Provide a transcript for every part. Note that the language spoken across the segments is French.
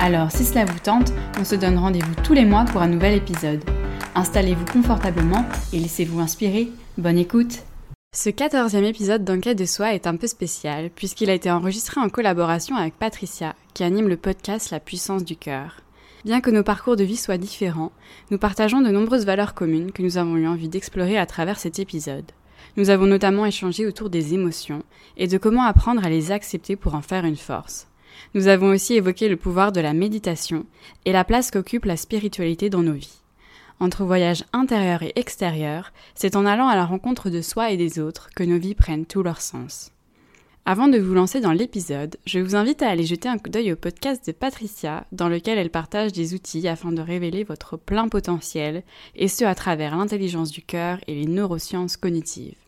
Alors si cela vous tente, on se donne rendez-vous tous les mois pour un nouvel épisode. Installez-vous confortablement et laissez-vous inspirer. Bonne écoute Ce quatorzième épisode d'Enquête de soi est un peu spécial puisqu'il a été enregistré en collaboration avec Patricia qui anime le podcast La puissance du cœur. Bien que nos parcours de vie soient différents, nous partageons de nombreuses valeurs communes que nous avons eu envie d'explorer à travers cet épisode. Nous avons notamment échangé autour des émotions et de comment apprendre à les accepter pour en faire une force. Nous avons aussi évoqué le pouvoir de la méditation et la place qu'occupe la spiritualité dans nos vies. Entre voyage intérieur et extérieur, c'est en allant à la rencontre de soi et des autres que nos vies prennent tout leur sens. Avant de vous lancer dans l'épisode, je vous invite à aller jeter un coup d'œil au podcast de Patricia, dans lequel elle partage des outils afin de révéler votre plein potentiel, et ce à travers l'intelligence du cœur et les neurosciences cognitives.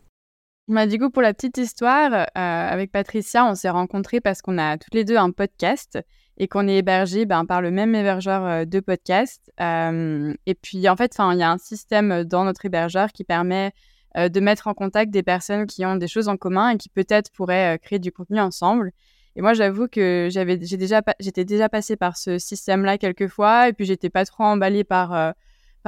Bah, du coup, pour la petite histoire, euh, avec Patricia, on s'est rencontrés parce qu'on a toutes les deux un podcast et qu'on est hébergés ben, par le même hébergeur euh, de podcast. Euh, et puis, en fait, il y a un système dans notre hébergeur qui permet de mettre en contact des personnes qui ont des choses en commun et qui peut-être pourraient créer du contenu ensemble. Et moi, j'avoue que j'avais, j'étais déjà passée par ce système-là quelques fois et puis j'étais pas trop emballée par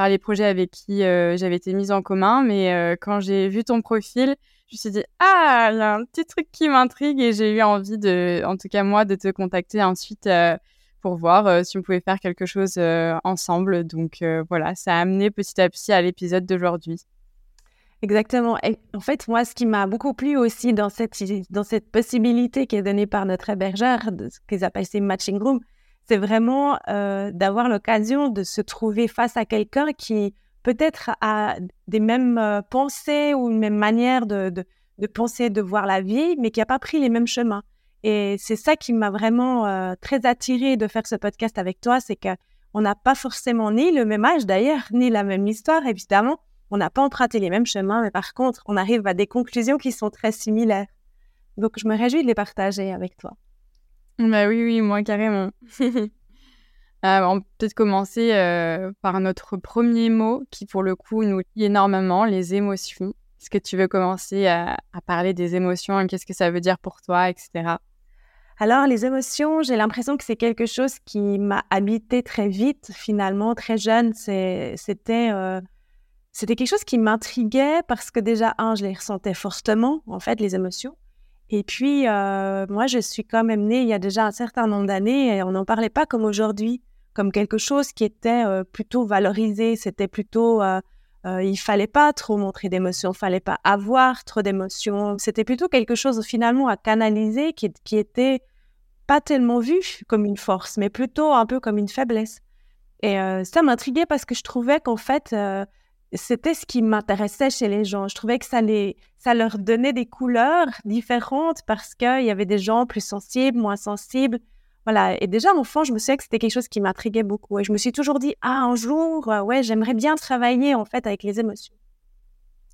les projets avec qui j'avais été mise en commun. Mais quand j'ai vu ton profil, me suis dit, ah, il y a un petit truc qui m'intrigue et j'ai eu envie de, en tout cas moi, de te contacter ensuite euh, pour voir euh, si on pouvait faire quelque chose euh, ensemble. Donc voilà, ça a amené petit à petit à l'épisode d'aujourd'hui. Exactement. Et en fait, moi, ce qui m'a beaucoup plu aussi dans cette, dans cette possibilité qui est donnée par notre hébergeur, ce qu'ils appellent ces matching room, c'est vraiment d'avoir l'occasion de se trouver face à quelqu'un qui peut-être à des mêmes euh, pensées ou une même manière de, de, penser, de voir la vie, mais qui n'a pas pris les mêmes chemins. Et c'est ça qui m'a vraiment euh, très attirée de faire ce podcast avec toi, c'est qu'on n'a pas forcément ni le même âge d'ailleurs, ni la même histoire, évidemment. On n'a pas emprunté les mêmes chemins, mais par contre, on arrive à des conclusions qui sont très similaires. Donc, je me réjouis de les partager avec toi. Bah oui, oui, moi carrément. Euh, on peut peut-être commencer euh, par notre premier mot qui, pour le coup, nous lie énormément, les émotions. Est-ce que tu veux commencer à, parler des émotions Qu'est-ce que ça veut dire pour toi, etc. Alors, les émotions, j'ai l'impression que c'est quelque chose qui m'a habité très vite, finalement, très jeune. C'était euh, c'était quelque chose qui m'intriguait parce que déjà, un, je les ressentais fortement, en fait, les émotions. Et puis, moi, je suis quand même née il y a déjà un certain nombre d'années et on n'en parlait pas comme aujourd'hui comme quelque chose qui était euh, plutôt valorisé. C'était plutôt, euh, euh, il fallait pas trop montrer d'émotions, fallait pas avoir trop d'émotions. C'était plutôt quelque chose finalement à canaliser qui, qui était pas tellement vu comme une force, mais plutôt un peu comme une faiblesse. Et ça m'intriguait parce que je trouvais qu'en fait, c'était ce qui m'intéressait chez les gens. Je trouvais que ça, les, ça leur donnait des couleurs différentes parce qu'il y avait des gens plus sensibles, moins sensibles, voilà. Et déjà, enfant, je me souviens que c'était quelque chose qui m'intriguait beaucoup. Et je me suis toujours dit, ah, un jour, euh, ouais, j'aimerais bien travailler, en fait, avec les émotions.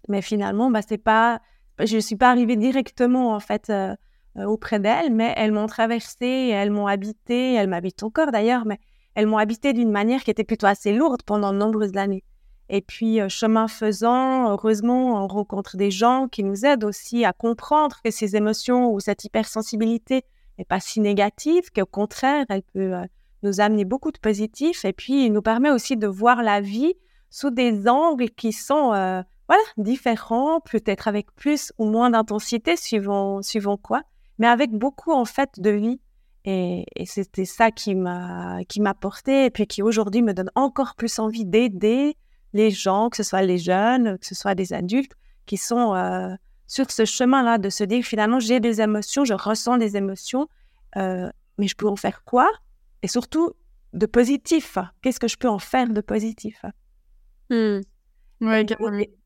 Mais finalement, bah, c'est pas, je ne suis pas arrivée directement, en fait, euh, euh, auprès d'elles, mais elles m'ont traversée, elles m'ont habité, elles m'habitent encore d'ailleurs, mais elles m'ont habité d'une manière qui était plutôt assez lourde pendant de nombreuses années. Et puis, chemin faisant, heureusement, on rencontre des gens qui nous aident aussi à comprendre que ces émotions ou cette hypersensibilité, n'est pas si négative, qu'au contraire, elle peut euh, nous amener beaucoup de positifs et puis il nous permet aussi de voir la vie sous des angles qui sont euh, voilà, différents, peut-être avec plus ou moins d'intensité, suivant, suivant quoi, mais avec beaucoup en fait de vie. Et, c'était ça qui m'a qui m'a porté et puis qui aujourd'hui me donne encore plus envie d'aider les gens, que ce soit les jeunes, que ce soit des adultes, qui sont euh, sur ce chemin-là de se dire finalement j'ai des émotions, je ressens des émotions, euh, mais je peux en faire quoi? Et surtout de positif. Qu'est-ce que je peux en faire de positif? Mmh.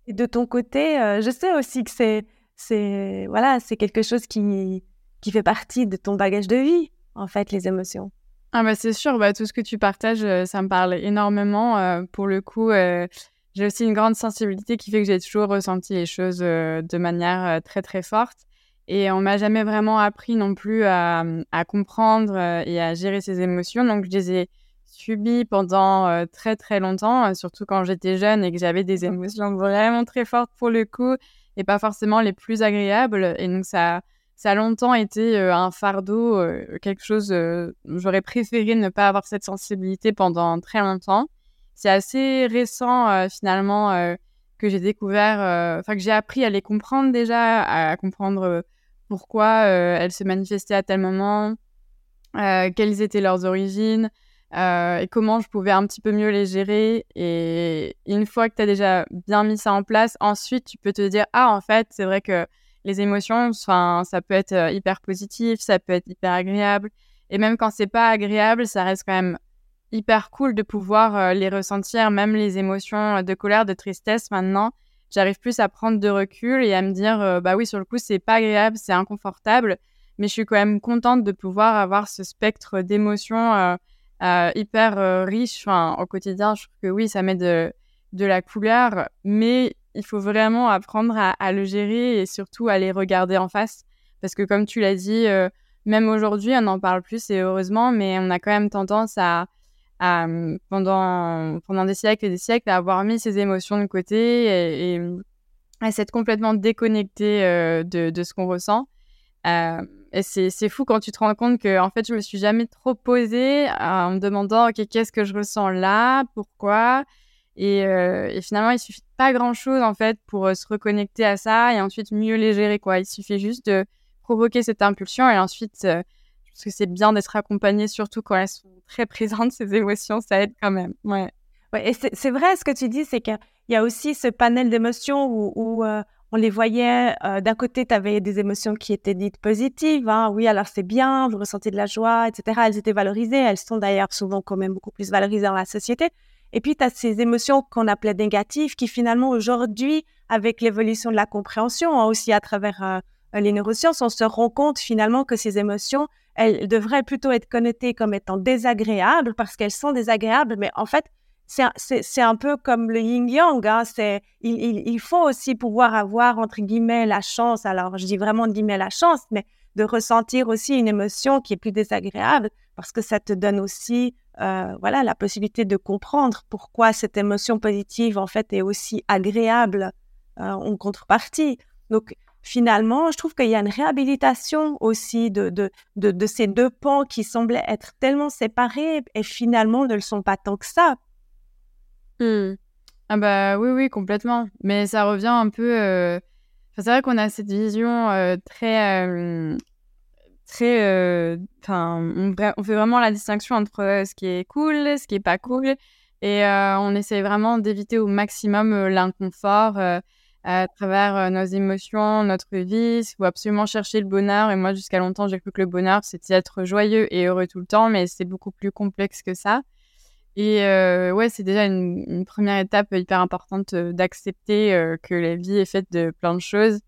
et, de ton côté, euh, je sais aussi que c'est c'est voilà c'est quelque chose qui qui fait partie de ton bagage de vie en fait les émotions. Ah bah c'est sûr, bah, tout ce que tu partages, ça me parle énormément. pour le coup, j'ai aussi une grande sensibilité qui fait que j'ai toujours ressenti les choses de manière très très forte. Et on m'a jamais vraiment appris non plus à, à comprendre et à gérer ses émotions. Donc je les ai subies pendant très très longtemps, surtout quand j'étais jeune et que j'avais des émotions vraiment très fortes pour le coup et pas forcément les plus agréables. Et donc ça ça a longtemps été un fardeau, quelque chose. J'aurais préféré ne pas avoir cette sensibilité pendant très longtemps. C'est assez récent finalement que j'ai découvert, enfin que j'ai appris à les comprendre déjà, à comprendre pourquoi elles se manifestaient à tel moment, quelles étaient leurs origines. et comment je pouvais un petit peu mieux les gérer. Et une fois que tu as déjà bien mis ça en place, ensuite tu peux te dire Ah, en fait, c'est vrai que les émotions, ça peut être euh, hyper positif, ça peut être hyper agréable. Et même quand c'est pas agréable, ça reste quand même hyper cool de pouvoir euh, les ressentir, même les émotions euh, de colère, de tristesse. Maintenant, j'arrive plus à prendre de recul et à me dire, bah oui, sur le coup, c'est pas agréable, c'est inconfortable, mais je suis quand même contente de pouvoir avoir ce spectre d'émotions hyper riche. Au quotidien, je trouve que oui, ça met de, de la couleur, mais il faut vraiment apprendre à, le gérer et surtout à les regarder en face. Parce que comme tu l'as dit, euh, même aujourd'hui, on en parle plus et heureusement, mais on a quand même tendance à, pendant, pendant des siècles et des siècles, à avoir mis ses émotions de côté et, à s'être complètement déconnecté euh, de, ce qu'on ressent. Euh, et c'est fou quand tu te rends compte que en fait, je me suis jamais trop posée en me demandant ok qu'est-ce que je ressens là, pourquoi? Euh, et, finalement, il suffit pas grand-chose en fait pour euh, se reconnecter à ça et ensuite mieux les gérer. Quoi. Il suffit juste de provoquer cette impulsion et ensuite, euh, je pense que c'est bien d'être accompagné, surtout quand elles sont très présentes, ces émotions, ça aide quand même. Ouais. ouais et c'est vrai ce que tu dis, c'est qu'il y a aussi ce panel d'émotions où, on les voyait, d'un côté, tu avais des émotions qui étaient dites positives, hein. oui, alors c'est bien, vous ressentez de la joie, etc. Elles étaient valorisées, elles sont d'ailleurs souvent quand même beaucoup plus valorisées dans la société. Et puis, tu as ces émotions qu'on appelait négatives qui finalement aujourd'hui, avec l'évolution de la compréhension, hein, aussi à travers euh, les neurosciences, on se rend compte finalement que ces émotions, elles devraient plutôt être connotées comme étant désagréables parce qu'elles sont désagréables, mais en fait, c'est un peu comme le yin-yang. Hein, il, faut aussi pouvoir avoir, entre guillemets, la chance, alors je dis vraiment, guillemets, la chance, mais de ressentir aussi une émotion qui est plus désagréable parce que ça te donne aussi euh, voilà, la possibilité de comprendre pourquoi cette émotion positive, en fait, est aussi agréable euh, en contrepartie. Donc, finalement, je trouve qu'il y a une réhabilitation aussi de, de, de, ces deux pans qui semblaient être tellement séparés et finalement ne le sont pas tant que ça. Mmh. Ah bah oui, oui, complètement. Mais ça revient un peu... Euh, c'est vrai qu'on a cette vision très très. Euh, enfin, on, fait vraiment la distinction entre euh, ce qui est cool, ce qui est pas cool. Et euh, on essaie vraiment d'éviter au maximum l'inconfort à travers nos émotions, notre vie. Il faut absolument chercher le bonheur. Et moi, jusqu'à longtemps, j'ai cru que le bonheur, c'était être joyeux et heureux tout le temps, mais c'est beaucoup plus complexe que ça. Et ouais, c'est déjà une, première étape hyper importante d'accepter que la vie est faite de plein de choses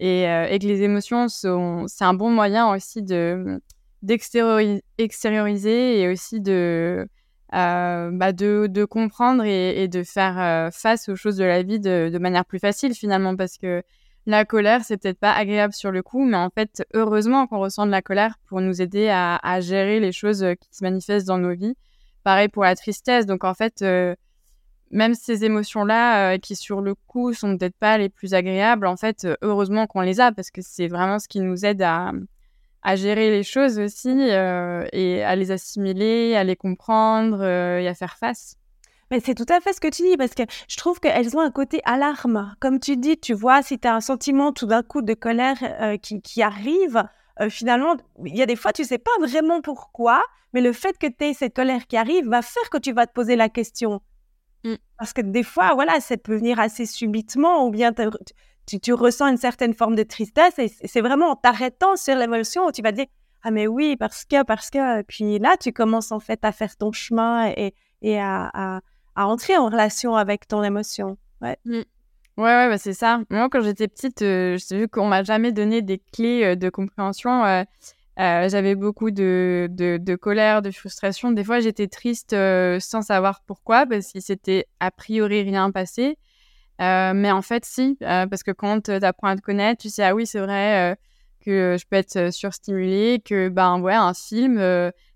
euh, et, que les émotions sont, c'est un bon moyen aussi de d'extérioriser et aussi de, euh, bah de, comprendre et, de faire euh, face aux choses de la vie de, manière plus facile finalement parce que la colère c'est peut-être pas agréable sur le coup mais en fait heureusement qu'on ressent de la colère pour nous aider à, gérer les choses qui se manifestent dans nos vies. Pareil pour la tristesse. Donc en fait même ces émotions-là, euh, qui sur le coup sont peut-être pas les plus agréables, en fait, euh, heureusement qu'on les a parce que c'est vraiment ce qui nous aide à, à gérer les choses aussi euh, et à les assimiler, à les comprendre et à faire face. Mais c'est tout à fait ce que tu dis, parce que je trouve qu'elles ont un côté alarme. Comme tu dis, tu vois, si tu as un sentiment tout d'un coup de colère qui, qui, arrive, finalement, il y a des fois, tu sais pas vraiment pourquoi, mais le fait que tu aies cette colère qui arrive va faire que tu vas te poser la question Mmh. Parce que des fois, voilà, ça peut venir assez subitement ou bien tu, ressens une certaine forme de tristesse et c'est vraiment en t'arrêtant sur l'émotion où tu vas dire Ah, mais oui, parce que, parce que. Puis là, tu commences en fait à faire ton chemin et, à, entrer en relation avec ton émotion. Ouais. Mmh. Ouais, ouais, bah c'est ça. Moi, quand j'étais petite, euh, vu qu'on m'a jamais donné des clés euh, de compréhension. Euh, j'avais beaucoup de, de, colère, de frustration. Des fois, j'étais triste sans savoir pourquoi, parce qu'il s'était a priori rien passé. Mais en fait, si, parce que quand tu apprends à te connaître, tu sais, ah oui, c'est vrai que je peux être surstimulée, que ben ouais, un film,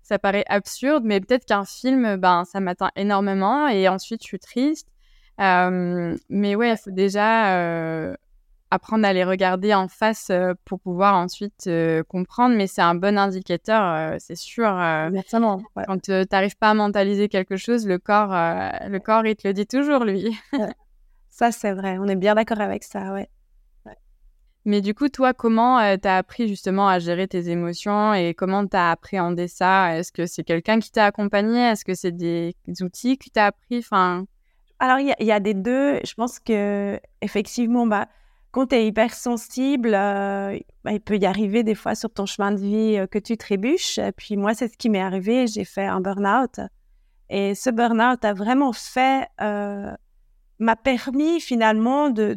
ça paraît absurde, mais peut-être qu'un film, ben ça m'atteint énormément et ensuite je suis triste. mais ouais, il faut déjà apprendre à les regarder en face pour pouvoir ensuite comprendre. Mais c'est un bon indicateur, c'est sûr. Quand tu n'arrives pas à mentaliser quelque chose, le corps, le corps, il te le dit toujours, lui. Ça, c'est vrai. On est bien d'accord avec ça, ouais. Mais du coup, toi, comment tu as appris justement à gérer tes émotions et comment tu as appréhendé ça? Est-ce que c'est quelqu'un qui t'a accompagné? Est-ce que c'est des outils que tu as appris? Enfin... Alors, il y, a des deux. Je pense que effectivement, bah, quand tu es hypersensible, bah, il peut y arriver des fois sur ton chemin de vie que tu trébuches. Puis moi, c'est ce qui m'est arrivé. J'ai fait un burn-out. Et ce burn-out a vraiment fait, m'a permis finalement de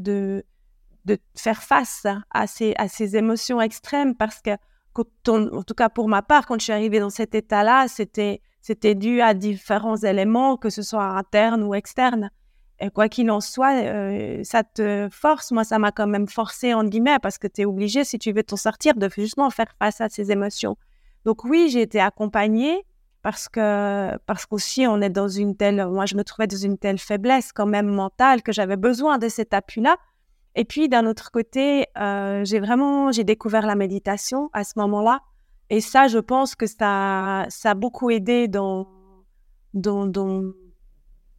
de faire face à ces, à ces émotions extrêmes parce que, en tout cas pour ma part, quand je suis arrivée dans cet état-là, c'était, c'était dû à différents éléments, que ce soit internes ou externes. Et quoi qu'il en soit, euh, ça te force. Moi, ça m'a quand même forcé, en guillemets, parce que tu es obligé, si tu veux t'en sortir, de justement faire face à ces émotions. Donc oui, j'ai été accompagnée parce que parce qu'aussi on est dans une telle moi je me trouvais dans une telle faiblesse quand même mentale que j'avais besoin de cet appui là et puis d'un autre côté, euh, j'ai vraiment j'ai découvert la méditation à ce moment-là. Et ça, je pense que ça, ça a beaucoup aidé dans, dans, dans,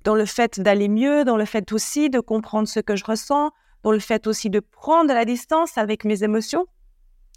dans le fait d'aller mieux, dans le fait aussi de comprendre ce que je ressens, dans le fait aussi de prendre la distance avec mes émotions.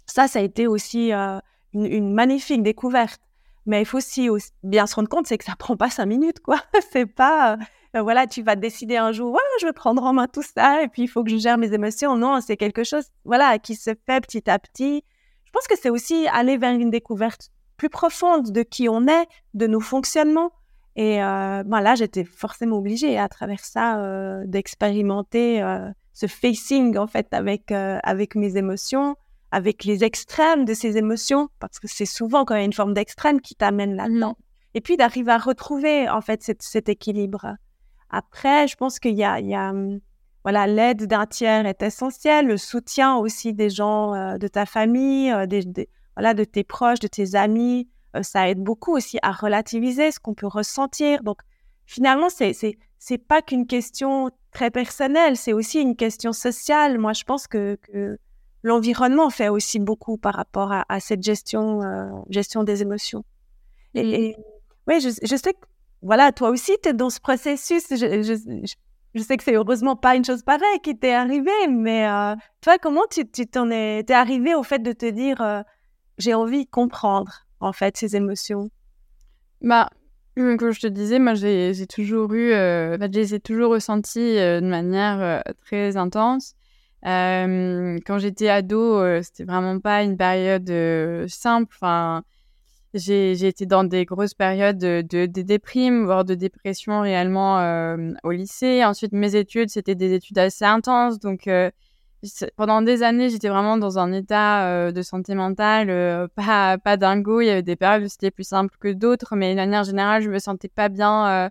Ça, ça a été aussi euh, une, magnifique découverte. Mais il faut aussi, bien se rendre compte, c'est que ça prend pas cinq minutes, quoi. c'est pas, euh, voilà, tu vas décider un jour, ouais, je vais prendre en main tout ça et puis il faut que je gère mes émotions. Non, c'est quelque chose, voilà, qui se fait petit à petit. Je pense que c'est aussi aller vers une découverte plus profonde de qui on est, de nos fonctionnements. Et euh, ben là, j'étais forcément obligée à travers ça euh, d'expérimenter euh, ce facing en fait avec avec mes émotions, avec les extrêmes de ces émotions, parce que c'est souvent quand il y a une forme d'extrême qui t'amène là-dedans. Mmh. Et puis d'arriver à retrouver en fait cet équilibre. Après, je pense qu'il y a, il y a hum, voilà, l'aide d'un tiers est essentielle, le soutien aussi des gens euh, de ta famille, euh, des, voilà, de tes proches, de tes amis, euh, ça aide beaucoup aussi à relativiser ce qu'on peut ressentir. Donc, finalement, c'est c'est c'est pas qu'une question très personnelle, c'est aussi une question sociale. Moi, je pense que, que l'environnement fait aussi beaucoup par rapport à, à cette gestion gestion des émotions. Et, et oui, je, je sais que voilà, toi aussi, tu es dans ce processus. Je, sais que c'est heureusement pas une chose pareille qui t'est arrivée, mais euh, toi, comment tu t'en es, es arrivé au fait de te dire euh, j'ai envie de comprendre en fait ces émotions? Bah, comme je te disais, moi j'ai toujours eu, euh, je les ai toujours ressenties de manière très intense. Quand j'étais ado, c'était vraiment pas une période simple. Enfin, j'ai été dans des grosses périodes de, de, déprime, voire de dépression réellement euh, au lycée. Ensuite, mes études, c'était des études assez intenses. Donc, euh, pendant des années, j'étais vraiment dans un état euh, de santé mentale pas, pas dingo. Il y avait des périodes où c'était plus simple que d'autres. Mais de manière générale, je me sentais pas bien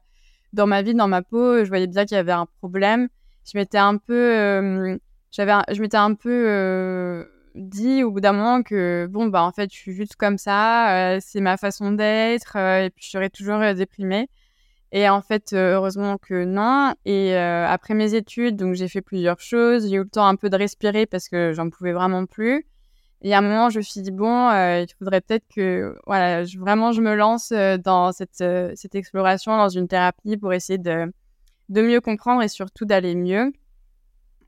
dans ma vie, dans ma peau. Je voyais bien qu'il y avait un problème. Je m'étais un peu... j'avais je m'étais un peu dit au bout d'un moment que bon bah en fait je suis juste comme ça, euh, c'est ma façon d'être euh, et puis je serai toujours euh, déprimée. Et en fait heureusement que non. Et après mes études donc j'ai fait plusieurs choses, j'ai eu le temps un peu de respirer parce que j'en pouvais vraiment plus. Et à un moment je me suis dit bon il faudrait peut-être que voilà vraiment je me lance dans cette cette exploration dans une thérapie pour essayer de de mieux comprendre et surtout d'aller mieux.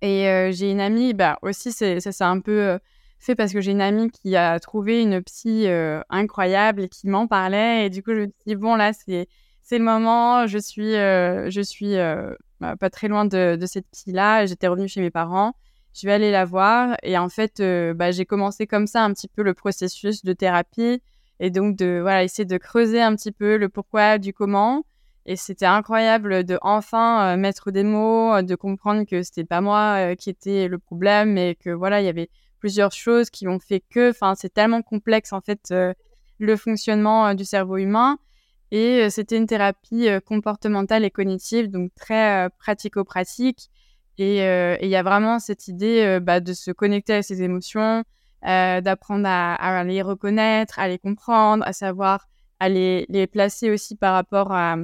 Et j'ai une amie, bah aussi, ça c'est un peu fait parce que j'ai une amie qui a trouvé une psy euh, incroyable et qui m'en parlait. Et du coup, je me suis dit, bon, là, c'est, c'est le moment. Je suis, euh, je suis euh, bah, pas très loin de, de cette psy-là. J'étais revenue chez mes parents. Je vais aller la voir. Et en fait, bah, j'ai commencé comme ça un petit peu le processus de thérapie. Et donc, de voilà, essayer de creuser un petit peu le pourquoi du comment. Et c'était incroyable de enfin mettre des mots, de comprendre que c'était pas moi qui était le problème, mais que voilà, il y avait plusieurs choses qui ont fait que, enfin, c'est tellement complexe en fait le fonctionnement du cerveau humain. Et c'était une thérapie comportementale et cognitive, donc très pratico-pratique. Et il y a vraiment cette idée bah, de se connecter à ses émotions, d'apprendre à, les reconnaître, à les comprendre, à savoir à les placer aussi par rapport à,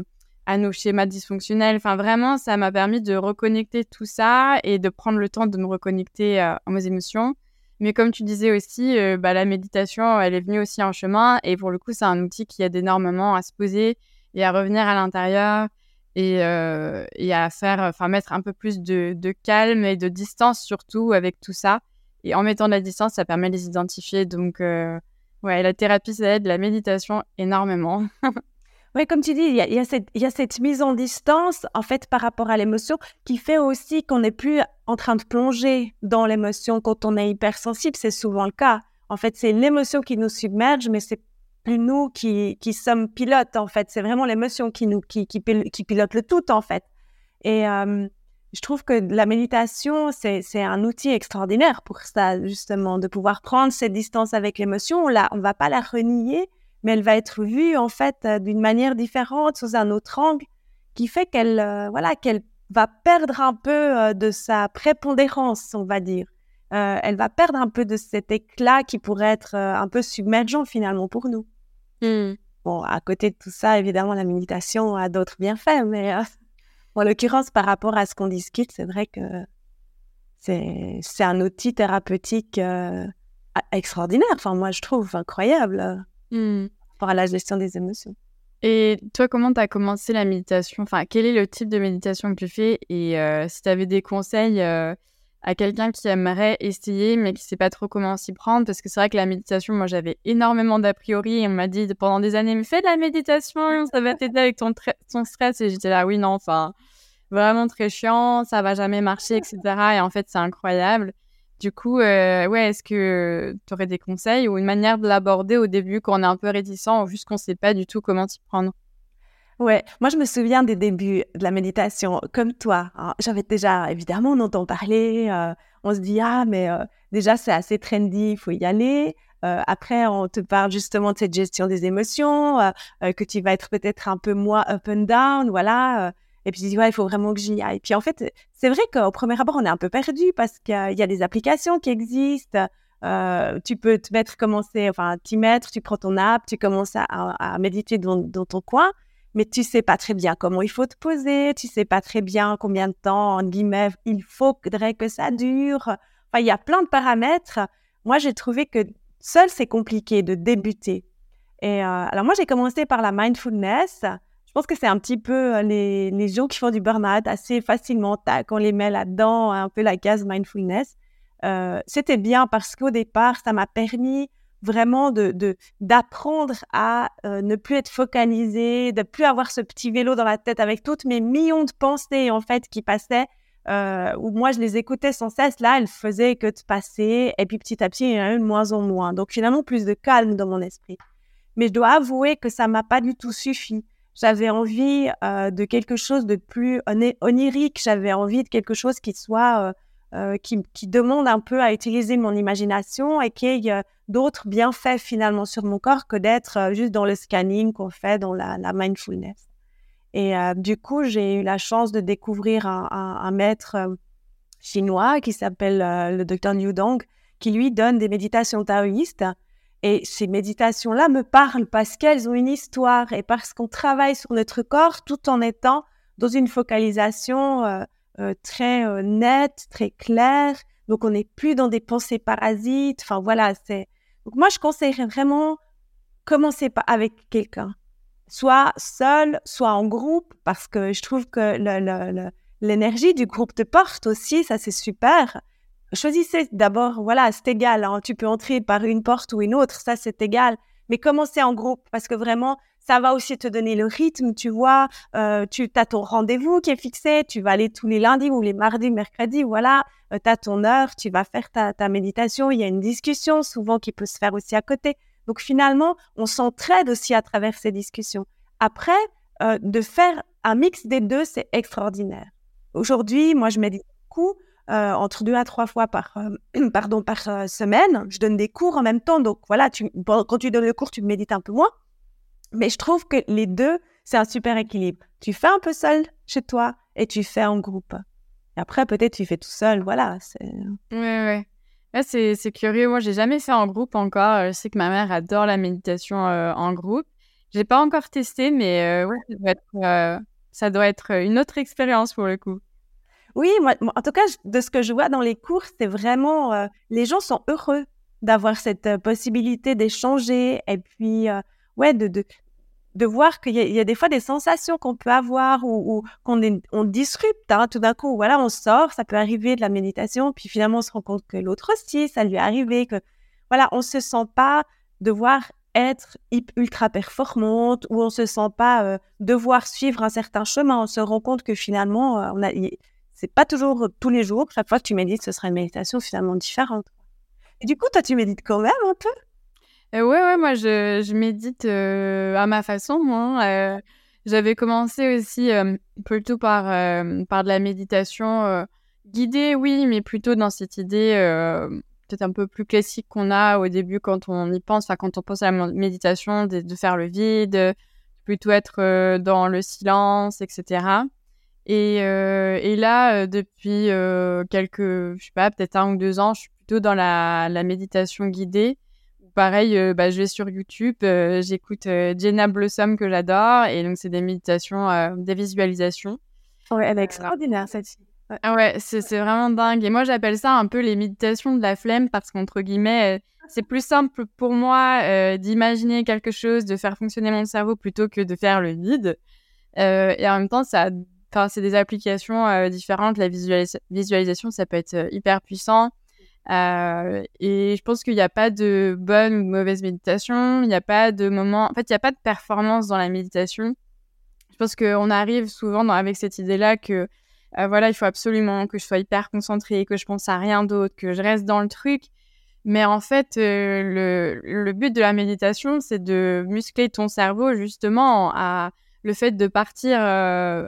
à nos schémas dysfonctionnels. Enfin, vraiment, ça m'a permis de reconnecter tout ça et de prendre le temps de me reconnecter euh, à mes émotions. Mais comme tu disais aussi, euh, bah, la méditation, elle est venue aussi en chemin. Et pour le coup, c'est un outil qui aide énormément à se poser et à revenir à l'intérieur et, euh, et, à faire, enfin, mettre un peu plus de, de, calme et de distance surtout avec tout ça. Et en mettant de la distance, ça permet de les identifier. Donc, ouais, la thérapie, ça aide, la méditation énormément. Oui, comme tu dis, il y, a, cette, mise en distance, en fait, par rapport à l'émotion, qui fait aussi qu'on n'est plus en train de plonger dans l'émotion quand on est hypersensible. C'est souvent le cas. En fait, c'est l'émotion qui nous submerge, mais c'est plus nous qui, sommes pilotes, en fait. C'est vraiment l'émotion qui, pilote le tout, en fait. Et je trouve que la méditation, c'est un outil extraordinaire pour ça, justement, de pouvoir prendre cette distance avec l'émotion. On ne va pas la renier, mais elle va être vue en fait euh, d'une manière différente, sous un autre angle, qui fait qu'elle euh, voilà qu'elle va perdre un peu euh, de sa prépondérance, on va dire. elle va perdre un peu de cet éclat qui pourrait être un peu submergent finalement pour nous. Mmh. Bon, à côté de tout ça, évidemment, la méditation a d'autres bienfaits, mais en l'occurrence, par rapport à ce qu'on discute, c'est vrai que c'est un outil thérapeutique extraordinaire. Enfin, moi, je trouve incroyable. Mmh. Par la gestion des émotions. Et toi, comment tu as commencé la méditation? Enfin, quel est le type de méditation que tu fais? Et euh, si tu avais des conseils euh, à quelqu'un qui aimerait essayer, mais qui ne sait pas trop comment s'y prendre? Parce que c'est vrai que la méditation, moi, j'avais énormément d'a priori. On m'a dit pendant des années, mais fais de la méditation, ça va t'aider avec ton, ton stress. Et j'étais là, oui, non, enfin, vraiment très chiant, ça va jamais marcher, etc. Et en fait, c'est incroyable. Du coup, euh, ouais, est-ce que tu aurais des conseils ou une manière de l'aborder au début quand on est un peu réticent ou juste qu'on ne sait pas du tout comment s'y prendre? Ouais, moi je me souviens des débuts de la méditation, comme toi. Hein. J'avais déjà, évidemment, on entend parler, euh, on se dit, ah, mais euh, déjà c'est assez trendy, il faut y aller. après, on te parle justement de cette gestion des émotions, que tu vas être peut-être un peu moins up and down, voilà. Et puis, je dis, ouais, il faut vraiment que j'y aille. Puis, en fait, c'est vrai qu'au premier abord, on est un peu perdu parce qu'il y, a des applications qui existent. Euh, tu peux te mettre, commencer, enfin, t'y mettre, tu prends ton app, tu commences à, méditer dans, ton coin, mais tu sais pas très bien comment il faut te poser, tu sais pas très bien combien de temps, en guillemets, il faudrait que ça dure. Enfin, il y a plein de paramètres. Moi, j'ai trouvé que seul, c'est compliqué de débuter. Et euh, alors, moi, j'ai commencé par la mindfulness. Je pense que c'est un petit peu euh, les, gens qui font du burn-out assez facilement, tac, on les met là-dedans, un peu la case mindfulness. Euh, c'était bien parce qu'au départ, ça m'a permis vraiment d'apprendre à euh, ne plus être focalisé, de plus avoir ce petit vélo dans la tête avec toutes mes millions de pensées en fait qui passaient. Où moi je les écoutais sans cesse, là elles faisaient que de passer, et puis petit à petit il y en a eu de moins en moins. Donc finalement plus de calme dans mon esprit. Mais je dois avouer que ça m'a pas du tout suffi. J'avais envie euh, de quelque chose de plus onirique. J'avais envie de quelque chose qui soit euh, euh, qui, demande un peu à utiliser mon imagination et qui ait d'autres bienfaits finalement sur mon corps que d'être juste dans le scanning qu'on fait dans la, mindfulness. Et du coup, j'ai eu la chance de découvrir un, maître chinois qui s'appelle le docteur Liu Dong, qui lui donne des méditations taoïstes et ces méditations-là me parlent parce qu'elles ont une histoire et parce qu'on travaille sur notre corps tout en étant dans une focalisation euh, euh, très euh, nette, très claire. Donc, on n'est plus dans des pensées parasites. Enfin, voilà, c'est. Donc, moi, je conseillerais vraiment commencer avec quelqu'un, soit seul, soit en groupe, parce que je trouve que l'énergie du groupe te porte aussi, ça c'est super choisissez d'abord, voilà, c'est égal, hein, tu peux entrer par une porte ou une autre, ça c'est égal, mais commencez en groupe parce que vraiment, ça va aussi te donner le rythme, tu vois, euh, tu as ton rendez-vous qui est fixé, tu vas aller tous les lundis ou les mardis, mercredis, voilà, euh, tu as ton heure, tu vas faire ta, ta méditation, il y a une discussion souvent qui peut se faire aussi à côté. Donc finalement, on s'entraide aussi à travers ces discussions. Après, euh, de faire un mix des deux, c'est extraordinaire. Aujourd'hui, moi, je médite beaucoup. Entre deux à trois fois par, pardon, par semaine. Je donne des cours en même temps. Donc voilà, tu, quand tu donnes le cours, tu médites un peu moins. Mais je trouve que les deux, c'est un super équilibre. Tu fais un peu seul chez toi et tu fais en groupe. Et après, peut-être tu fais tout seul. Voilà. Oui, oui. c'est, curieux. Moi, j'ai jamais fait en groupe encore. Je sais que ma mère adore la méditation en groupe. J'ai pas encore testé, mais ouais, ça doit être une autre expérience pour le coup. Oui, moi, en tout cas, de ce que je vois dans les cours, c'est vraiment les gens sont heureux d'avoir cette possibilité d'échanger et puis ouais de, de, de voir qu'il y, a des fois des sensations qu'on peut avoir ou, qu'on on disrupte. Hein, tout d'un coup, voilà, on sort, ça peut arriver de la méditation, puis finalement on se rend compte que l'autre aussi, ça lui est arrivé, que voilà, on se sent pas devoir être ultra performante ou on se sent pas euh, devoir suivre un certain chemin. On se rend compte que finalement, euh, on a, c'est pas toujours tous les jours. Chaque fois que tu médites, ce sera une méditation finalement différente. Et du coup, toi, tu médites quand même un peu? Euh, ouais, ouais, moi, je, médite euh, à ma façon. Moi. Euh, j'avais commencé aussi plutôt par, par de la méditation guidée, oui, mais plutôt dans cette idée peut-être un peu plus classique qu'on a au début quand on y pense, enfin, quand on pense à la méditation, de faire le vide, plutôt être dans le silence, etc. Et, et là, depuis quelques, je sais pas, peut-être un ou deux ans, je suis plutôt dans la, la méditation guidée pareil, euh, bah, je vais sur YouTube, euh, j'écoute euh, Jenna Blossom que j'adore, et donc c'est des méditations, des visualisations. Ouais, elle est extraordinaire cette Ouais, ah ouais c'est vraiment dingue. Et moi, j'appelle ça un peu les méditations de la flemme parce qu'entre guillemets, c'est plus simple pour moi d'imaginer quelque chose, de faire fonctionner mon cerveau plutôt que de faire le vide. et en même temps, ça, c'est des applications différentes. La visualisation, ça peut être hyper puissant. Euh, et je pense qu'il n'y a pas de bonne ou de mauvaise méditation. Il n'y a pas de moment. En fait, il n'y a pas de performance dans la méditation. Je pense qu'on arrive souvent avec cette idée-là que euh, voilà, il faut absolument que je sois hyper concentrée, que je pense à rien d'autre, que je reste dans le truc. Mais en fait, euh, le, but de la méditation, c'est de muscler ton cerveau justement à le fait de partir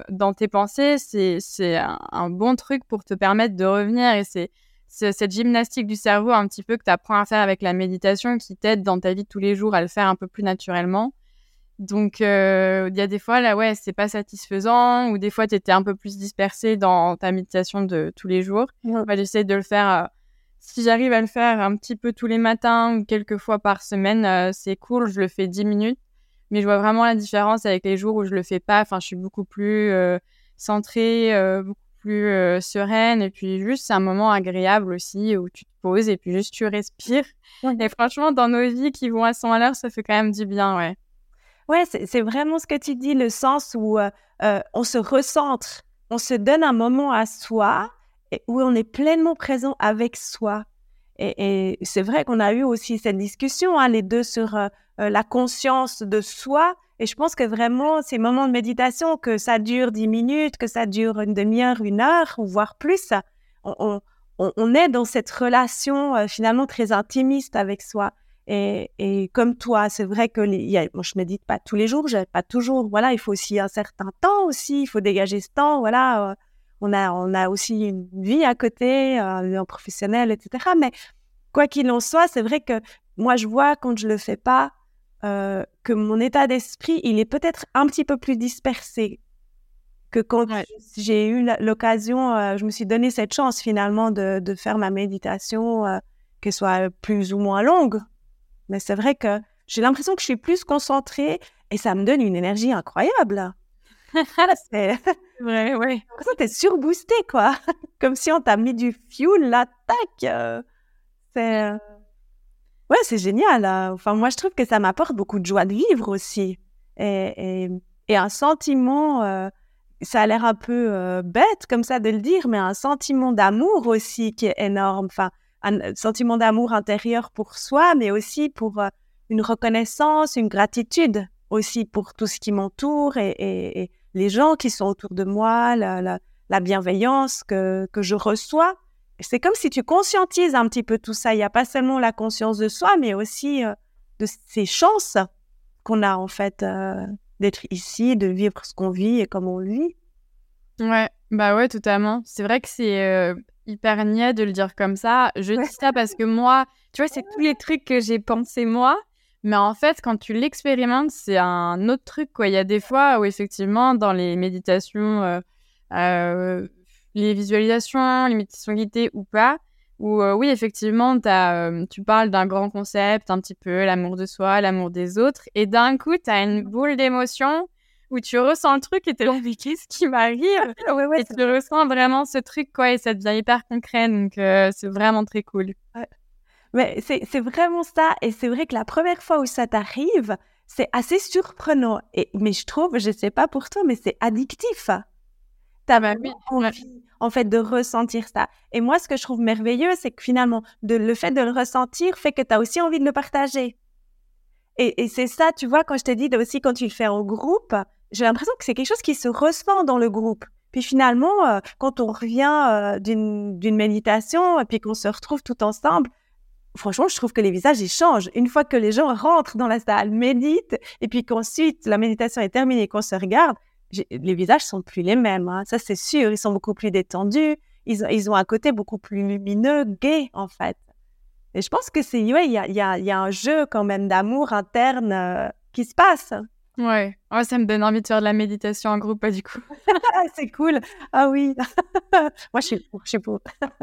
dans tes pensées. C'est un, un bon truc pour te permettre de revenir et c'est cette gymnastique du cerveau un petit peu que tu apprends à faire avec la méditation qui t'aide dans ta vie de tous les jours à le faire un peu plus naturellement. Donc, euh, il y a des fois, là, ouais, c'est pas satisfaisant, ou des fois, tu étais un peu plus dispersé dans ta méditation de tous les jours. j'essaie de le faire. Euh, si j'arrive à le faire un petit peu tous les matins ou quelques fois par semaine, euh, c'est cool, je le fais 10 minutes. Mais je vois vraiment la différence avec les jours où je le fais pas. Enfin, je suis beaucoup plus centrée, beaucoup plus euh, sereine et puis juste c'est un moment agréable aussi où tu te poses et puis juste tu respires. Et franchement, dans nos vies qui vont à 100 à l'heure, ça fait quand même du bien, ouais. Ouais, c'est vraiment ce que tu dis, le sens où euh, euh, on se recentre, on se donne un moment à soi et où on est pleinement présent avec soi. Et, c'est vrai qu'on a eu aussi cette discussion, hein, les deux, sur la conscience de soi et je pense que vraiment, ces moments de méditation, que ça dure dix minutes, que ça dure une demi-heure, une heure, ou voire plus, on, est dans cette relation euh, finalement très intimiste avec soi. Et, comme toi, c'est vrai que les, a, moi, je médite pas tous les jours, je pas toujours. Voilà, il faut aussi un certain temps aussi, il faut dégager ce temps. Voilà, euh, on a, on a aussi une vie à côté, un vie professionnelle, etc. Mais quoi qu'il en soit, c'est vrai que moi, je vois quand je le fais pas, euh, que mon état d'esprit, il est peut-être un petit peu plus dispersé que quand j'ai eu l'occasion, euh, je me suis donné cette chance finalement de, de faire ma méditation, euh, qu'elle soit plus ou moins longue. Mais c'est vrai que j'ai l'impression que je suis plus concentrée et ça me donne une énergie incroyable. c'est vrai, ouais. Ça, t'es surboosté, quoi. Comme si on t'a mis du fuel, là, tac. c'est Ouais, c'est génial. Hein. Enfin, moi, je trouve que ça m'apporte beaucoup de joie de vivre aussi. Et, et, un sentiment, euh, ça a l'air un peu euh, bête comme ça de le dire, mais un sentiment d'amour aussi qui est énorme. Enfin, un sentiment d'amour intérieur pour soi, mais aussi pour euh, une reconnaissance, une gratitude aussi pour tout ce qui m'entoure et, et, les gens qui sont autour de moi, la, la, la bienveillance que, que je reçois c'est comme si tu conscientises un petit peu tout ça. Il n'y a pas seulement la conscience de soi, mais aussi euh, de ces chances qu'on a en fait euh, d'être ici, de vivre ce qu'on vit et comme on le vit. Ouais, bah ouais, totalement. C'est vrai que c'est hyper niais de le dire comme ça. Je dis ça parce que moi, tu vois, c'est tous les trucs que j'ai pensé moi. Mais en fait, quand tu l'expérimentes, c'est un autre truc. Quoi. Il y a des fois où, effectivement, dans les méditations, euh, euh, les visualisations, les méditations guidées ou pas, où oui, effectivement, as, tu parles d'un grand concept, un petit peu l'amour de soi, l'amour des autres, et d'un coup, tu as une boule d'émotion où tu ressens le truc et es là, mais qu'est-ce qui m'arrive? Ouais, ouais, Et tu ressens vraiment ce truc, quoi, et ça devient hyper concret, donc c'est vraiment très cool. Mais c'est vraiment ça. Et c'est vrai que la première fois où ça t'arrive, c'est assez surprenant. Et, mais je trouve, je ne sais pas pour toi, mais c'est addictif. Tu as envie, en fait, de ressentir ça. Et moi, ce que je trouve merveilleux, c'est que finalement, de, le fait de le ressentir fait que tu as aussi envie de le partager. Et, et c'est ça, tu vois, quand je t'ai dit aussi quand tu le fais en groupe, j'ai l'impression que c'est quelque chose qui se ressent dans le groupe. Puis finalement, euh, quand on revient euh, d'une méditation et puis qu'on se retrouve tout ensemble, franchement, je trouve que les visages, ils changent. Une fois que les gens rentrent dans la salle, méditent, et puis qu'ensuite la méditation est terminée et qu'on se regarde, les visages sont plus les mêmes. Hein. Ça, c'est sûr. Ils sont beaucoup plus détendus. Ils, ils, ont un côté beaucoup plus lumineux, gai, en fait. Et je pense que c'est, ouais, il y a, y, a, y a, un jeu quand même d'amour interne euh, qui se passe. Ouais. ouais, ça me donne envie de faire de la méditation en groupe, pas du coup. c'est cool. Ah oui. Moi, je suis pour. Je suis pour.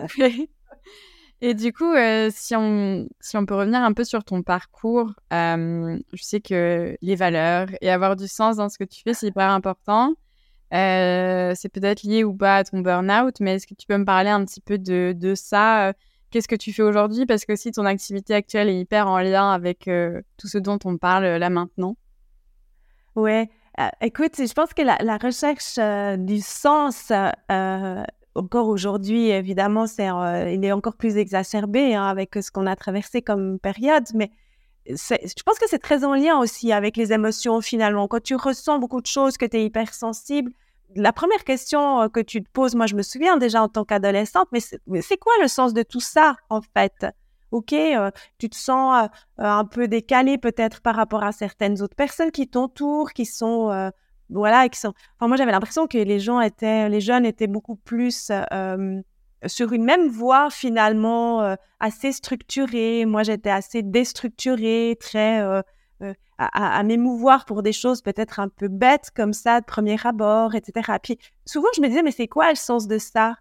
Et du coup, euh, si, on, si on peut revenir un peu sur ton parcours, euh, je sais que les valeurs et avoir du sens dans ce que tu fais, c'est hyper important. Euh, c'est peut-être lié ou pas à ton burn-out, mais est-ce que tu peux me parler un petit peu de, de ça Qu'est-ce que tu fais aujourd'hui? Parce que si ton activité actuelle est hyper en lien avec tout ce dont on parle là maintenant. Ouais, écoute, je pense que la, la recherche du sens encore aujourd'hui, évidemment, euh, il est encore plus exacerbé hein, avec ce qu'on a traversé comme période, mais je pense que c'est très en lien aussi avec les émotions finalement. Quand tu ressens beaucoup de choses, que tu es hypersensible, la première question euh, que tu te poses, moi je me souviens déjà en tant qu'adolescente, mais c'est quoi le sens de tout ça en fait? Ok, euh, tu te sens un peu décalé peut-être par rapport à certaines autres personnes qui t'entourent, qui sont voilà, qui sont. Enfin, moi, j'avais l'impression que les gens étaient, les jeunes étaient beaucoup plus euh, sur une même voie finalement, euh, assez structurée. Moi, j'étais assez déstructurée, très euh, à, m'émouvoir pour des choses peut-être un peu bêtes comme ça de premier abord, etc. Puis souvent, je me disais, mais c'est quoi le sens de ça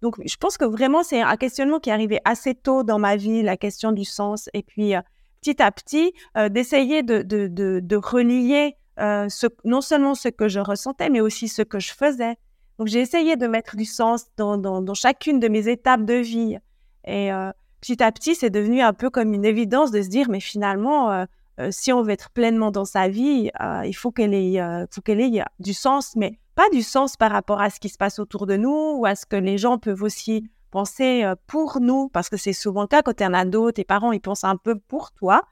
Donc, je pense que vraiment, c'est un questionnement qui est arrivé assez tôt dans ma vie, la question du sens. Et puis, petit à petit, d'essayer de, de, de, de relier euh, non seulement ce que je ressentais, mais aussi ce que je faisais. Donc, j'ai essayé de mettre du sens dans, dans, chacune de mes étapes de vie. Et euh, petit à petit, c'est devenu un peu comme une évidence de se dire, mais finalement, euh, si on veut être pleinement dans sa vie, il faut qu'elle ait, qu'elle ait du sens, mais pas du sens par rapport à ce qui se passe autour de nous ou à ce que les gens peuvent aussi penser pour nous, parce que c'est souvent le cas quand tu es un ado, tes parents, ils pensent un peu pour toi.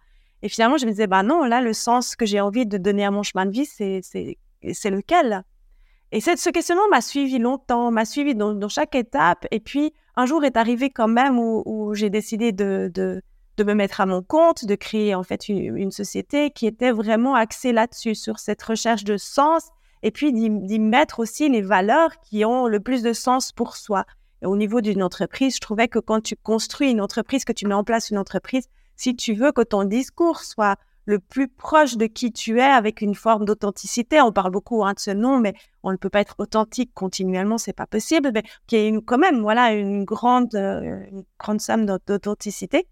Et finalement, je me disais, bah non, là, le sens que j'ai envie de donner à mon chemin de vie, c'est, c'est, lequel? Et cette, ce questionnement m'a suivi longtemps, m'a suivi dans, chaque étape. Et puis, un jour est arrivé quand même où, j'ai décidé de, de, me mettre à mon compte, de créer en fait une, une société qui était vraiment axée là-dessus, sur cette recherche de sens, et puis d'y, d'y mettre aussi les valeurs qui ont le plus de sens pour soi. Et au niveau d'une entreprise, je trouvais que quand tu construis une entreprise, que tu mets en place une entreprise, si tu veux que ton discours soit le plus proche de qui tu es avec une forme d'authenticité. On parle beaucoup hein, de ce nom, mais on ne peut pas être authentique continuellement, c'est pas possible. Mais qui est quand même voilà une grande euh, une grande somme d'authenticité.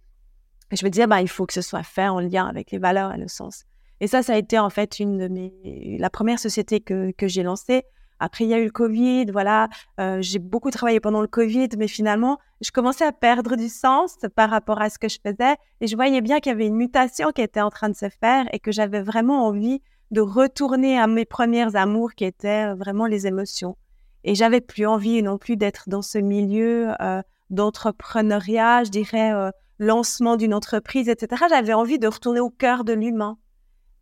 Je me disais bah il faut que ce soit fait en lien avec les valeurs et le sens. Et ça, ça a été en fait une de mes la première société que que j'ai lancée. Après, il y a eu le Covid, voilà. Euh, j'ai beaucoup travaillé pendant le Covid, mais finalement, je commençais à perdre du sens par rapport à ce que je faisais. Et je voyais bien qu'il y avait une mutation qui était en train de se faire et que j'avais vraiment envie de retourner à mes premières amours qui étaient euh, vraiment les émotions. Et j'avais plus envie non plus d'être dans ce milieu euh, d'entrepreneuriat, je dirais, lancement d'une entreprise, etc. J'avais envie de retourner au cœur de l'humain.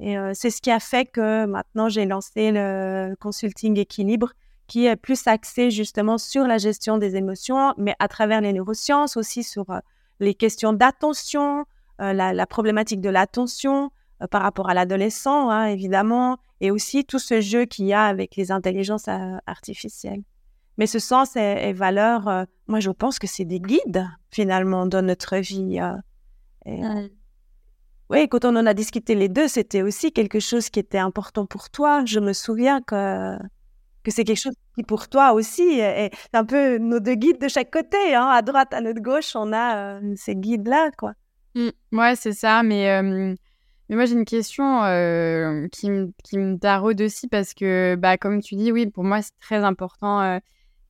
Et euh, c'est ce qui a fait que maintenant j'ai lancé le consulting équilibre qui est plus axé justement sur la gestion des émotions, mais à travers les neurosciences aussi sur euh, les questions d'attention, euh, la, problématique de l'attention par rapport à l'adolescent, hein, évidemment, et aussi tout ce jeu qu'il y a avec les intelligences artificielles. Mais ce sens et, valeurs, moi je pense que c'est des guides finalement dans notre vie. Oui, quand on en a discuté les deux, c'était aussi quelque chose qui était important pour toi. Je me souviens que, que c'est quelque chose qui pour toi aussi est, un peu nos deux guides de chaque côté. Hein. À droite, à notre gauche, on a euh, ces guides-là, quoi. Mmh. ouais, c'est ça. Mais, mais moi, j'ai une question qui, qui me taraude aussi parce que, bah, comme tu dis, oui, pour moi, c'est très important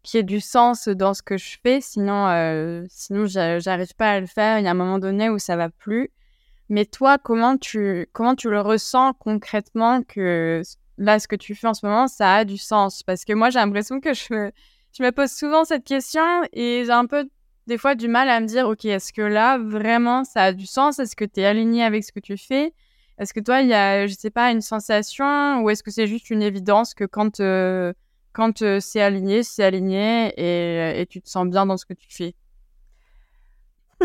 qu'il y ait du sens dans ce que je fais. Sinon, sinon j'arrive pas à le faire. Il y a un moment donné où ça va plus. Mais toi, comment tu, comment tu le ressens concrètement que là, ce que tu fais en ce moment, ça a du sens? Parce que moi, j'ai l'impression que je me, je me pose souvent cette question et j'ai un peu des fois du mal à me dire, OK, est-ce que là, vraiment, ça a du sens? Est-ce que tu es aligné avec ce que tu fais? Est-ce que toi, il y a, je sais pas, une sensation ou est-ce que c'est juste une évidence que quand, euh, quand euh, c'est aligné, c'est aligné et, et tu te sens bien dans ce que tu fais?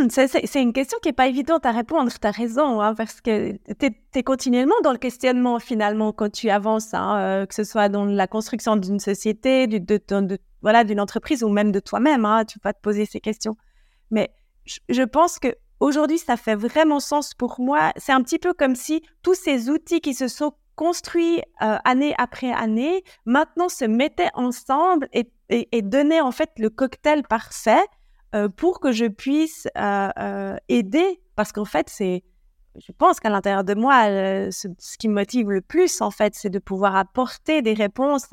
C'est une question qui n'est pas évidente à répondre, tu as raison, hein, parce que tu es, continuellement dans le questionnement finalement quand tu avances, hein, euh, que ce soit dans la construction d'une société, du, de, voilà, d'une entreprise ou même de toi-même, hein, tu vas te poser ces questions. Mais je, pense que aujourd'hui, ça fait vraiment sens pour moi. C'est un petit peu comme si tous ces outils qui se sont construits euh, année après année, maintenant se mettaient ensemble et, et, et donnaient en fait le cocktail parfait euh, pour que je puisse euh, euh, aider, parce qu'en fait, c'est, je pense qu'à l'intérieur de moi, ce, qui me motive le plus, en fait, c'est de pouvoir apporter des réponses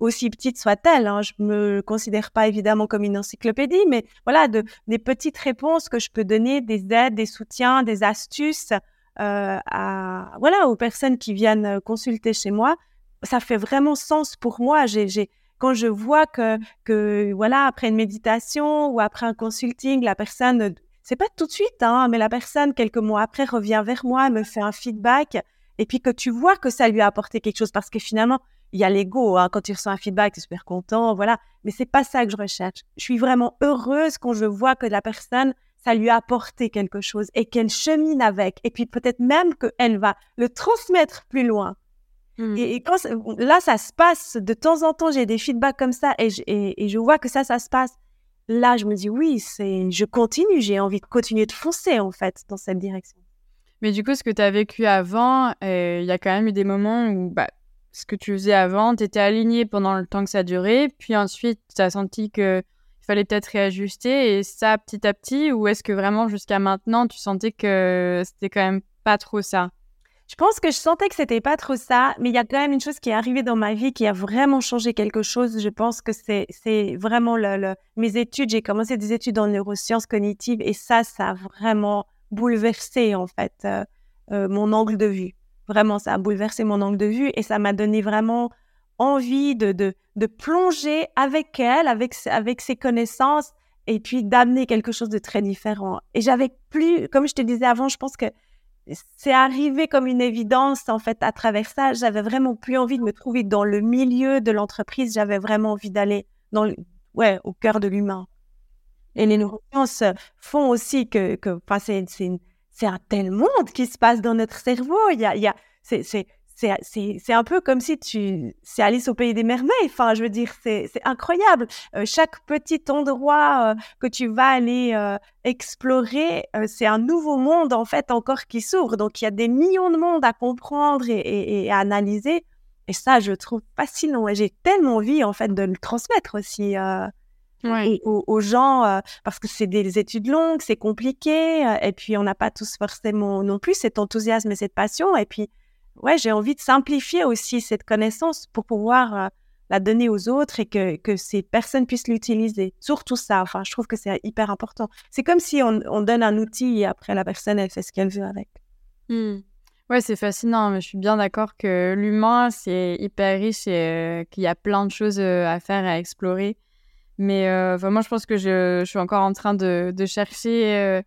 aussi petites soient-elles. Hein. Je me considère pas évidemment comme une encyclopédie, mais voilà, de, des petites réponses que je peux donner, des aides, des soutiens, des astuces à, voilà, aux personnes qui viennent consulter chez moi. Ça fait vraiment sens pour moi. Quand je vois que, que, voilà, après une méditation ou après un consulting, la personne, c'est pas tout de suite, hein, mais la personne, quelques mois après, revient vers moi, me fait un feedback, et puis que tu vois que ça lui a apporté quelque chose, parce que finalement, il y a l'ego, hein, quand tu reçois un feedback, tu es super content, voilà, mais c'est pas ça que je recherche. Je suis vraiment heureuse quand je vois que la personne, ça lui a apporté quelque chose et qu'elle chemine avec, et puis peut-être même qu'elle va le transmettre plus loin. Mmh. Et, quand là, ça se passe, de temps en temps, j'ai des feedbacks comme ça et je, et, je vois que ça, ça se passe. Là, je me dis, oui, c'est, je continue, j'ai envie de continuer de foncer, en fait, dans cette direction. Mais du coup, ce que tu as vécu avant, euh, il y a quand même eu des moments où bah, ce que tu faisais avant, tu étais aligné pendant le temps que ça durait, puis ensuite, tu as senti qu'il fallait peut-être réajuster, et ça petit à petit, ou est-ce que vraiment jusqu'à maintenant, tu sentais que c'était quand même pas trop ça? Je pense que je sentais que c'était pas trop ça, mais il y a quand même une chose qui est arrivée dans ma vie qui a vraiment changé quelque chose. Je pense que c'est vraiment mes études. J'ai commencé des études en neurosciences cognitives et ça, ça a vraiment bouleversé en fait euh, euh, mon angle de vue. Vraiment, ça a bouleversé mon angle de vue et ça m'a donné vraiment envie de plonger avec elle, avec, avec ses connaissances et puis d'amener quelque chose de très différent. Et j'avais plus, comme je te disais avant, je pense que c'est arrivé comme une évidence en fait à travers ça. J'avais vraiment plus envie de me trouver dans le milieu de l'entreprise. J'avais vraiment envie d'aller dans ouais au cœur de l'humain. Et les neurosciences font aussi que que c'est c'est un tel monde qui se passe dans notre cerveau. Il y a il y a c'est c'est un peu comme si tu c'est Alice au pays des merveilles. Enfin, je veux dire, c'est incroyable. Euh, chaque petit endroit euh, que tu vas aller euh, explorer, c'est un nouveau monde en fait encore qui s'ouvre. Donc il y a des millions de mondes à comprendre et, à analyser. Et ça, je trouve fascinant. Et j'ai tellement envie en fait de le transmettre aussi. aux, aux, gens parce que c'est des études longues, c'est compliqué et puis on n'a pas tous forcément non plus cet enthousiasme et cette passion et puis ouais, j'ai envie de simplifier aussi cette connaissance pour pouvoir euh, la donner aux autres et que, que ces personnes puissent l'utiliser. Surtout ça, enfin, je trouve que c'est hyper important. C'est comme si on, on, donne un outil et après la personne, elle fait ce qu'elle veut avec. Mmh. Ouais, c'est fascinant, je suis bien d'accord que l'humain, c'est hyper riche et euh, qu'il y a plein de choses euh, à faire à explorer. Mais vraiment, je pense que je, suis encore en train de chercher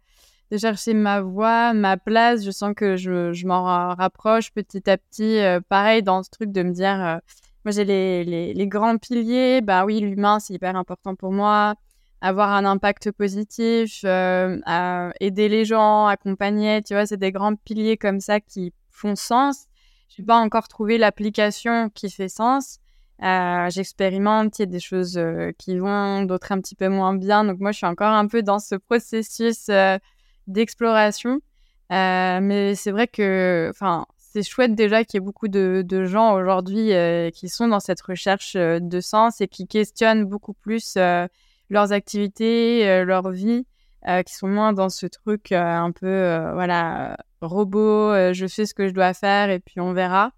chercher ma voie, ma place. Je sens que je, je m'en rapproche petit à petit. Euh, pareil, dans ce truc de me dire, euh, moi j'ai les, les, grands piliers. Bah oui, l'humain, c'est hyper important pour moi. Avoir un impact positif, euh, aider les gens, accompagner, tu vois, c'est des grands piliers comme ça qui font sens. j'ai pas encore trouvé l'application qui fait sens. J'expérimente, il y a des choses qui vont, d'autres un petit peu moins bien. Donc moi, je suis encore un peu dans ce processus d'exploration. mais c'est vrai que, c'est chouette déjà qu'il y ait beaucoup de, gens aujourd'hui qui sont dans cette recherche de sens et qui questionnent beaucoup plus leurs activités, leur vie, qui sont moins dans ce truc un peu, voilà, robot, je fais ce que je dois faire et puis on verra.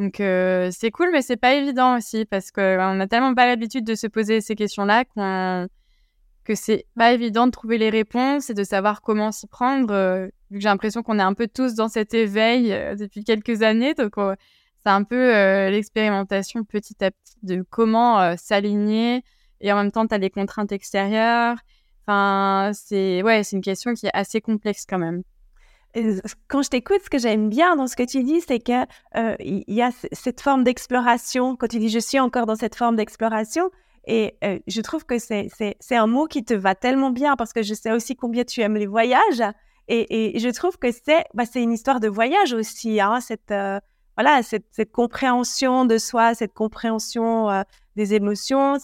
Donc euh, c'est cool, mais c'est pas évident aussi parce qu'on n'a tellement pas l'habitude de se poser ces questions-là que c'est pas évident de trouver les réponses et de savoir comment s'y prendre. Euh, vu que j'ai l'impression qu'on est un peu tous dans cet éveil euh, depuis quelques années, donc c'est un peu l'expérimentation petit à petit de comment s'aligner et en même temps tu as les contraintes extérieures. Enfin, c'est ouais, c'est une question qui est assez complexe quand même quand je t'écoute, ce que j'aime bien dans ce que tu dis, c'est que euh, y a cette forme d'exploration. Quand tu dis je suis encore dans cette forme d'exploration, et euh, je trouve que c'est un mot qui te va tellement bien parce que je sais aussi combien tu aimes les voyages. Et, je trouve que c'est bah, une histoire de voyage aussi, hein, cette, euh, voilà, cette, compréhension de soi, cette compréhension des émotions,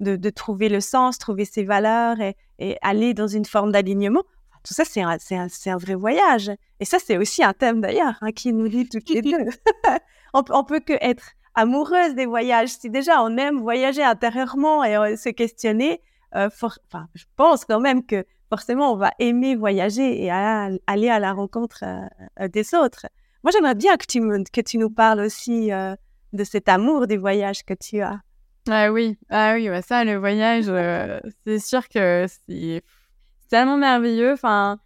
de, trouver le sens, trouver ses valeurs et, aller dans une forme d'alignement. Tout ça, c'est un, vrai voyage. Et ça, c'est aussi un thème d'ailleurs hein, qui nous lie toutes les deux. on, on peut que être amoureuse des voyages. Si déjà on aime voyager intérieurement et euh, se questionner, euh, enfin, je pense quand même que forcément on va aimer voyager et aller à la rencontre euh, des autres. Moi, j'aimerais bien que tu, que tu nous parles aussi de cet amour des voyages que tu as. Ah oui, ah oui, bah ça, le voyage, c'est sûr que c'est tellement merveilleux. Enfin,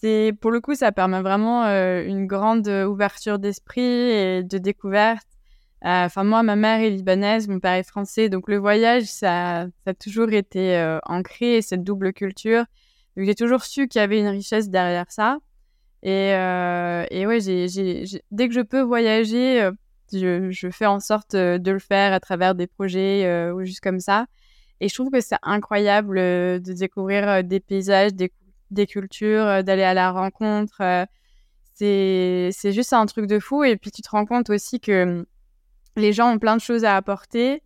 c'est pour le coup, ça permet vraiment euh, une grande ouverture d'esprit et de découverte. Euh, enfin, moi, ma mère est libanaise, mon père est français, donc le voyage, ça, a toujours été euh, ancré, cette double culture. Donc, j'ai toujours su qu'il y avait une richesse derrière ça. Et, et ouais, dès que je peux voyager, je, fais en sorte de le faire à travers des projets ou juste comme ça. Et je trouve que c'est incroyable euh, de découvrir euh, des paysages, des, cultures, euh, d'aller à la rencontre. c'est, juste un truc de fou. Et puis tu te rends compte aussi que les gens ont plein de choses à apporter,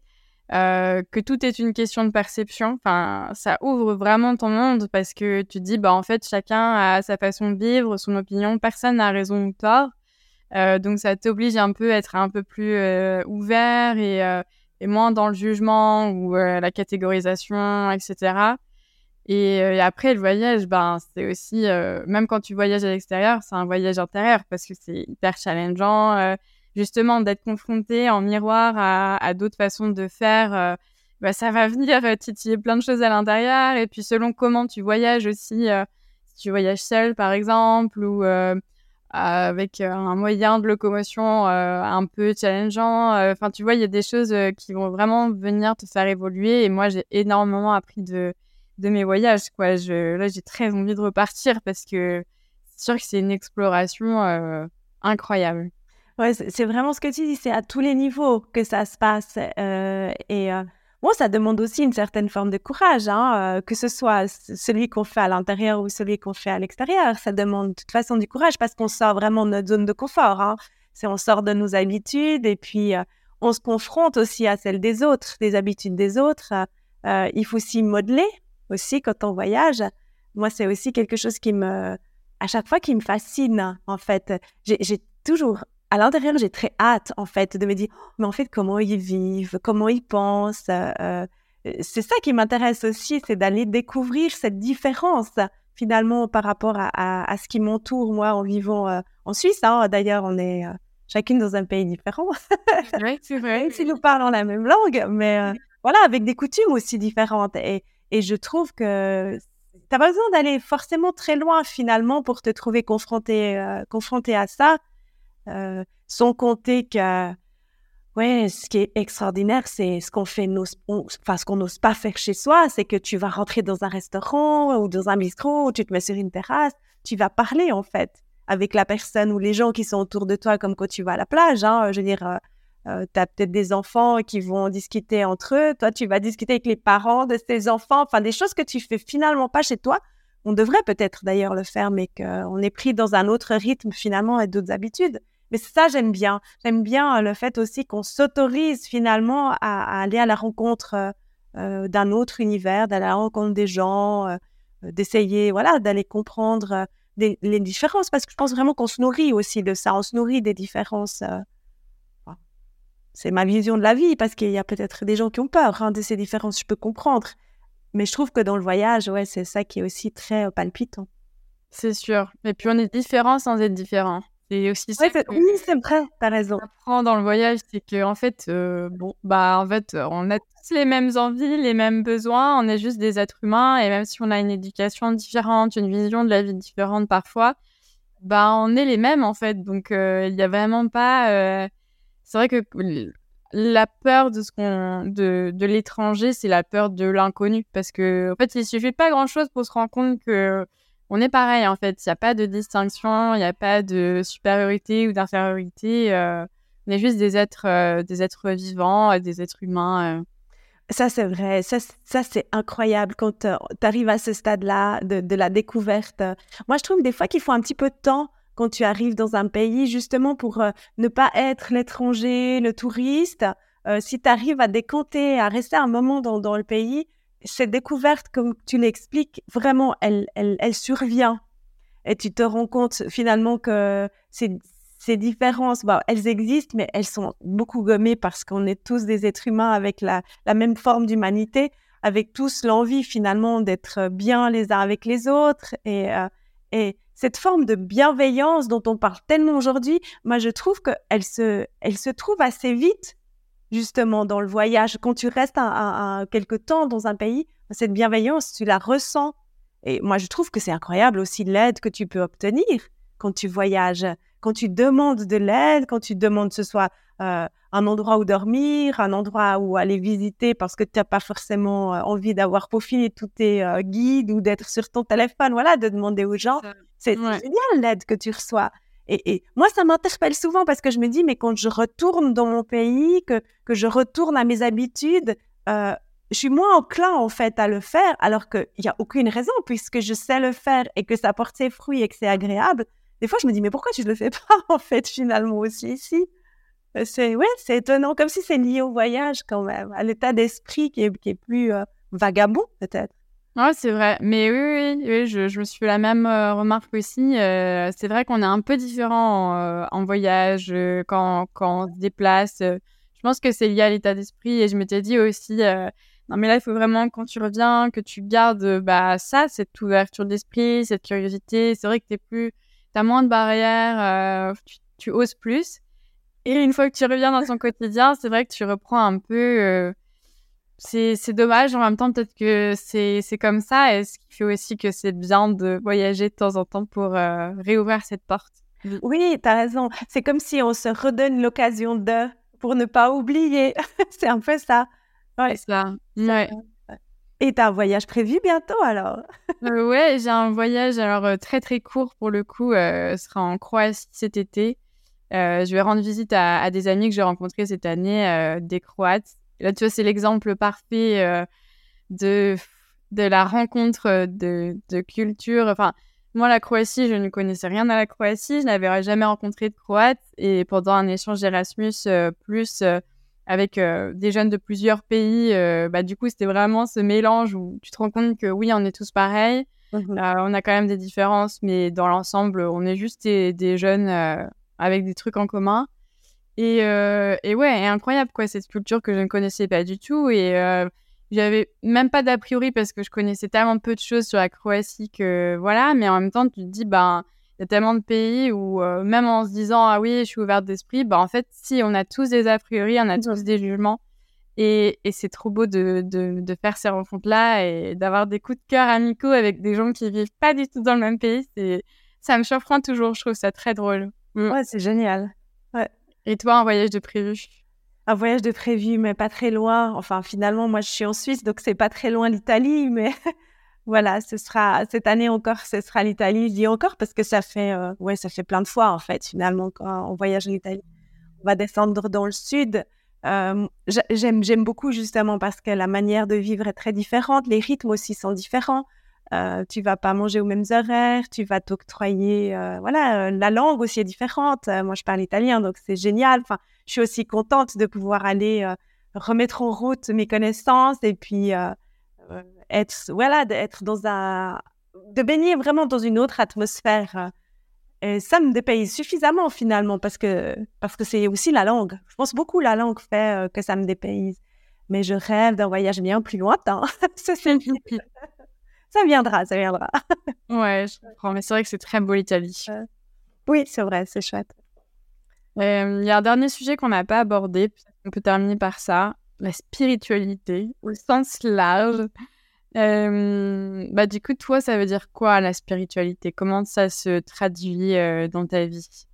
euh, que tout est une question de perception. Enfin, ça ouvre vraiment ton monde parce que tu te dis, bah en fait, chacun a sa façon de vivre, son opinion, personne n'a raison ou tort. Euh, donc ça t'oblige un peu à être un peu plus euh, ouvert et moins dans le jugement ou la catégorisation, etc. Et, et, après, le voyage, ben, c'est aussi, même quand tu voyages à l'extérieur, c'est un voyage intérieur parce que c'est hyper challengeant. Justement, d'être confronté en miroir à, d'autres façons de faire, bah, ça va venir titiller plein de choses à l'intérieur. Et puis, selon comment tu voyages aussi, si tu voyages seul, par exemple, ou avec euh, un moyen de locomotion euh, un peu challengeant. Euh, enfin, tu vois, il y a des choses qui vont vraiment venir te faire évoluer. Et moi, j'ai énormément appris de, de mes voyages. Quoi. Je, là, j'ai très envie de repartir parce que c'est sûr que c'est une exploration incroyable. C'est vraiment ce que tu dis, c'est à tous les niveaux que ça se passe. et Bon, ça demande aussi une certaine forme de courage, hein, euh, que ce soit celui qu'on fait à l'intérieur ou celui qu'on fait à l'extérieur. Ça demande de toute façon du courage parce qu'on sort vraiment de notre zone de confort. Hein. On sort de nos habitudes et puis euh, on se confronte aussi à celles des autres, des habitudes des autres. Euh, il faut s'y modeler aussi quand on voyage. Moi, c'est aussi quelque chose qui me, à chaque fois, qui me fascine. En fait, j'ai toujours à l'intérieur, j'ai très hâte, en fait, de me dire, oh, mais en fait, comment ils vivent, comment ils pensent. Euh, euh, c'est ça qui m'intéresse aussi, c'est d'aller découvrir cette différence, finalement, par rapport à, à, ce qui m'entoure, moi, en vivant euh, en Suisse. Hein. D'ailleurs, on est chacune dans un pays différent. oui, c'est vrai. si nous parlons la même langue, mais voilà, avec des coutumes aussi différentes. Et, et je trouve que tu n'as pas besoin d'aller forcément très loin, finalement, pour te trouver confronté, confronté à ça. Euh, sans compter que, ouais, ce qui est extraordinaire, c'est ce qu'on fait, enfin, ce qu'on n'ose pas faire chez soi, c'est que tu vas rentrer dans un restaurant ou dans un bistrot, tu te mets sur une terrasse, tu vas parler, en fait, avec la personne ou les gens qui sont autour de toi, comme quand tu vas à la plage, hein, je veux dire, euh, euh, tu as peut-être des enfants qui vont discuter entre eux, toi, tu vas discuter avec les parents de tes enfants, enfin, des choses que tu fais finalement pas chez toi. On devrait peut-être d'ailleurs le faire, mais qu'on est pris dans un autre rythme finalement et d'autres habitudes. Mais ça, j'aime bien. J'aime bien le fait aussi qu'on s'autorise finalement à, aller à la rencontre d'un autre univers, d'aller à la rencontre des gens, d'essayer, voilà, d'aller comprendre les différences, parce que je pense vraiment qu'on se nourrit aussi de ça, on se nourrit des différences. c'est ma vision de la vie, parce qu'il y a peut-être des gens qui ont peur hein, de ces différences, je peux comprendre. Mais je trouve que dans le voyage, ouais, c'est ça qui est aussi très palpitant. C'est sûr. Et puis on est différent sans être différent. C'est aussi ça. Oui, c'est vrai, t'as raison. apprend dans le voyage, c'est que en fait, euh, bon, bah en fait, on a tous les mêmes envies, les mêmes besoins. On est juste des êtres humains et même si on a une éducation différente, une vision de la vie différente parfois, bah on est les mêmes en fait. Donc euh, il n'y a vraiment pas. Euh, c'est vrai que la peur de ce qu'on de, de l'étranger, c'est la peur de l'inconnu parce que en fait, il suffit pas grand chose pour se rendre compte que on est pareil en fait. Il n'y a pas de distinction, il n'y a pas de supériorité ou d'infériorité. Euh, on est juste des êtres, euh, des êtres vivants, euh, des êtres humains. Ça, c'est vrai. Ça, c'est incroyable quand tu arrives à ce stade-là de, la découverte. Moi, je trouve des fois qu'il faut un petit peu de temps quand tu arrives dans un pays, justement pour ne pas être l'étranger, le touriste. si tu arrives à décompter, à rester un moment dans le pays, cette découverte, comme tu l'expliques, vraiment, elle, survient. Et tu te rends compte finalement que ces, ces différences, bah, elles existent, mais elles sont beaucoup gommées parce qu'on est tous des êtres humains avec la, même forme d'humanité, avec tous l'envie finalement d'être bien les uns avec les autres. Et, euh, et cette forme de bienveillance dont on parle tellement aujourd'hui, moi je trouve qu'elle elle se trouve assez vite justement dans le voyage. Quand tu restes un, quelque temps dans un pays, cette bienveillance, tu la ressens. Et moi, je trouve que c'est incroyable aussi l'aide que tu peux obtenir quand tu voyages, quand tu demandes de l'aide, quand tu demandes que ce soit euh, un endroit où dormir, un endroit où aller visiter parce que tu n'as pas forcément euh, envie d'avoir peaufiné tous tes euh, guides ou d'être sur ton téléphone, voilà, de demander aux gens. C'est génial l'aide que tu reçois. Et, moi, ça m'interpelle souvent parce que je me dis, mais quand je retourne dans mon pays, que, que je retourne à mes habitudes, euh, je suis moins enclin en fait à le faire, alors qu'il n'y a aucune raison puisque je sais le faire et que ça porte ses fruits et que c'est agréable. Des fois, je me dis, mais pourquoi tu ne le fais pas en fait finalement aussi? Ici C'est ouais, c'est étonnant, comme si c'est lié au voyage quand même, à l'état d'esprit qui est, qui est plus euh, vagabond peut-être. Ouais, c'est vrai. Mais oui, oui, oui je, je, me suis fait la même euh, remarque aussi. Euh, c'est vrai qu'on est un peu différent euh, en voyage, quand, quand, on se déplace. je pense que c'est lié à l'état d'esprit. Et je m'étais dit aussi, non, mais là, il faut vraiment, quand tu reviens, que tu gardes bah, ça, cette ouverture d'esprit, cette curiosité. C'est vrai que tu plus, as moins de barrières, tu, tu, oses plus. Et une fois que tu reviens dans ton quotidien, c'est vrai que tu reprends un peu c'est dommage. En même temps, peut-être que c'est comme ça. Et ce qui fait aussi que c'est bien de voyager de temps en temps pour euh, réouvrir cette porte? Oui, tu as raison. C'est comme si on se redonne l'occasion de, pour ne pas oublier. c'est un peu ça. Ouais. C'est ça. Ouais. Et tu as un voyage prévu bientôt alors? Euh, Ouais, j'ai un voyage alors euh, très très court pour le coup. ce sera en Croatie cet été. je vais rendre visite à, à des amis que j'ai rencontrés cette année, des Croates là, tu vois, c'est l'exemple parfait euh, de, de la rencontre de, de culture. Enfin, moi, la Croatie, je ne connaissais rien à la Croatie. Je n'avais jamais rencontré de Croate. Et pendant un échange Erasmus, euh, plus euh, avec des jeunes de plusieurs pays, bah, du coup, c'était vraiment ce mélange où tu te rends compte que oui, on est tous pareils. Mmh on a quand même des différences, mais dans l'ensemble, on est juste des, des jeunes avec des trucs en commun. Et, euh, et ouais, incroyable quoi, cette culture que je ne connaissais pas du tout. Et euh, j'avais même pas d'a priori parce que je connaissais tellement peu de choses sur la Croatie que voilà. Mais en même temps, tu te dis, ben, il y a tellement de pays où euh, même en se disant, ah oui, je suis ouverte d'esprit, ben en fait, si, on a tous des a priori, on a tous des jugements. Et, et c'est trop beau de, de, de, faire ces rencontres-là et d'avoir des coups de cœur amicaux avec des gens qui vivent pas du tout dans le même pays. Ça me surprend toujours, je trouve ça très drôle. Mm. Ouais, c'est génial. Et toi, un voyage de prévu? Un voyage de prévu, mais pas très loin. Enfin, finalement, moi, je suis en Suisse, donc c'est pas très loin l'Italie, mais voilà, ce sera cette année encore, ce sera l'Italie. Je dis encore parce que ça fait, euh, ouais, ça fait plein de fois en fait. Finalement, quand on voyage en Italie, on va descendre dans le sud. Euh, j'aime, j'aime beaucoup justement parce que la manière de vivre est très différente, les rythmes aussi sont différents. Euh, tu vas pas manger aux mêmes horaires, tu vas t'octroyer, euh, voilà, euh, la langue aussi est différente. moi, je parle italien, donc c'est génial. Enfin, je suis aussi contente de pouvoir aller remettre en route mes connaissances et puis être, voilà, d'être dans un, de baigner vraiment dans une autre atmosphère. Et ça me dépayse suffisamment finalement parce que parce que c'est aussi la langue. Je pense beaucoup la langue fait que ça me dépayse. Mais je rêve d'un voyage bien plus lointain. ça viendra, ça viendra. ouais, je comprends. Mais c'est vrai que c'est très beau l'Italie. oui, c'est vrai, c'est chouette. Euh, il y a un dernier sujet qu'on n'a pas abordé. On peut terminer par ça. La spiritualité au sens large. Euh, bah, du coup, toi, ça veut dire quoi la spiritualité? Comment ça se traduit euh, dans ta vie?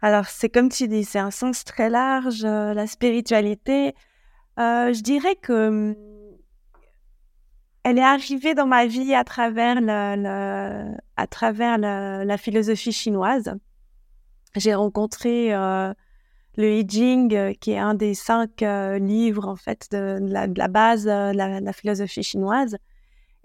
Alors, c'est comme tu dis, c'est un sens très large. la spiritualité, je dirais que hum, elle est arrivée dans ma vie à travers, la philosophie chinoise. J'ai rencontré euh, le I Ching, euh, qui est un des cinq euh, livres en fait de, la, base de la, philosophie chinoise.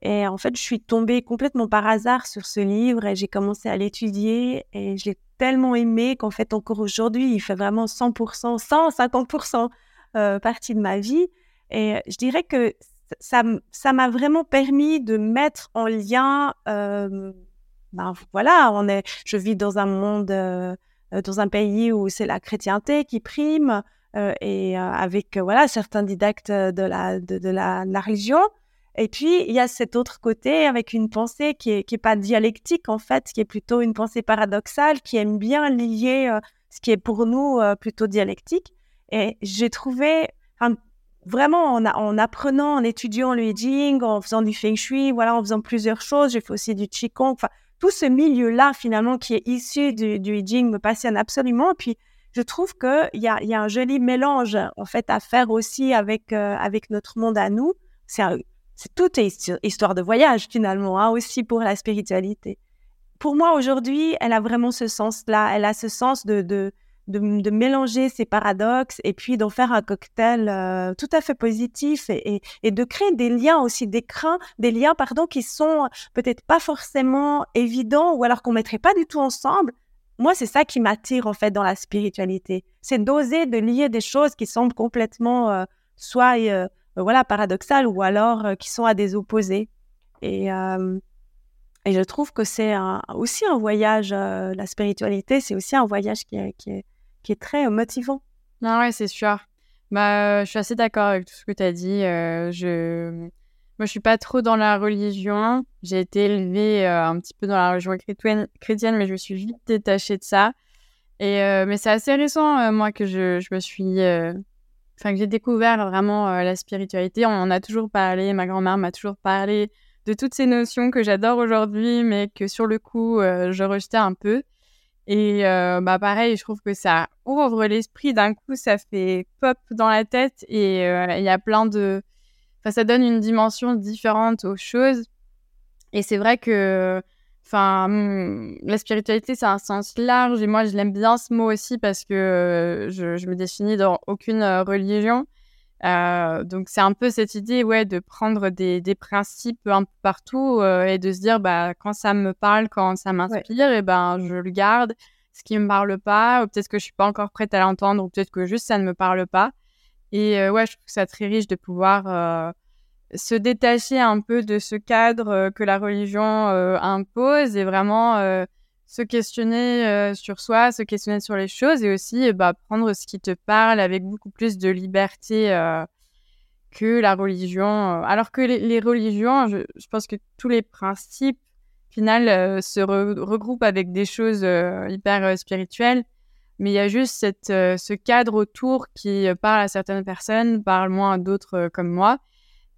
Et en fait, je suis tombée complètement par hasard sur ce livre et j'ai commencé à l'étudier et je l'ai tellement aimé qu'en fait, encore aujourd'hui, il fait vraiment 100%, 150% partie de ma vie. Et je dirais que ça m'a vraiment permis de mettre en lien. ben voilà, on est, je vis dans un monde, dans un pays où c'est la chrétienté qui prime et avec voilà certains didactes de la de, la, religion. Et puis, il y a cet autre côté avec une pensée qui est, qui est pas dialectique, en fait, qui est plutôt une pensée paradoxale, qui aime bien lier ce qui est pour nous plutôt dialectique. Et j'ai trouvé, vraiment en, en, apprenant, en étudiant le Jing, en faisant du Feng Shui, voilà, en faisant plusieurs choses. J'ai fait aussi du Qigong. Enfin, tout ce milieu-là, finalement, qui est issu du, du Jing me passionne absolument. Puis, je trouve qu'il y a, y a un joli mélange, en fait, à faire aussi avec, euh, notre monde à nous. C'est toute histoire de voyage, finalement, hein, aussi pour la spiritualité. Pour moi, aujourd'hui, elle a vraiment ce sens-là. Elle a ce sens de de, mélanger ces paradoxes et puis d'en faire un cocktail euh, tout à fait positif et, de créer des liens aussi, des crins, des liens pardon qui sont peut-être pas forcément évidents ou alors qu'on mettrait pas du tout ensemble. Moi, c'est ça qui m'attire en fait dans la spiritualité, c'est d'oser de lier des choses qui semblent complètement euh, soit euh, voilà paradoxales ou alors qui sont à des opposés. Et et je trouve que c'est aussi un voyage, la spiritualité, c'est aussi un voyage qui qui est, qui est très motivant. Ah ouais, c'est sûr. Bah, je suis assez d'accord avec tout ce que tu as dit. je... Moi, je suis pas trop dans la religion. J'ai été élevée un petit peu dans la religion chrétienne, mais je me suis vite détachée de ça. Et, mais c'est assez récent, moi, que je, je me suis. Enfin, que j'ai découvert vraiment la spiritualité. On en a toujours parlé. Ma grand-mère m'a toujours parlé de toutes ces notions que j'adore aujourd'hui, mais que sur le coup, je rejetais un peu. Et euh, bah pareil, je trouve que ça ouvre l'esprit d'un coup, ça fait pop dans la tête et euh, il y a plein de, enfin ça donne une dimension différente aux choses. Et c'est vrai que, enfin, hmm, la spiritualité c'est un sens large et moi je l'aime bien ce mot aussi parce que euh, je, je me définis dans aucune religion. Euh, donc c'est un peu cette idée ouais de prendre des, des principes un peu partout euh, et de se dire bah quand ça me parle quand ça m'inspire et ben je le garde. Ce qui me parle pas ou peut-être que je suis pas encore prête à l'entendre ou peut-être que juste ça ne me parle pas. Et euh, ouais je trouve ça très riche de pouvoir se détacher un peu de ce cadre que la religion impose et vraiment se questionner euh, sur soi, se questionner sur les choses et aussi euh, bah, prendre ce qui te parle avec beaucoup plus de liberté euh, que la religion. Alors que les, religions, je, pense que tous les principes, final, se regroupent avec des choses hyper spirituelles. Mais il y a juste ce cadre autour qui parle à certaines personnes, parle moins à d'autres comme moi.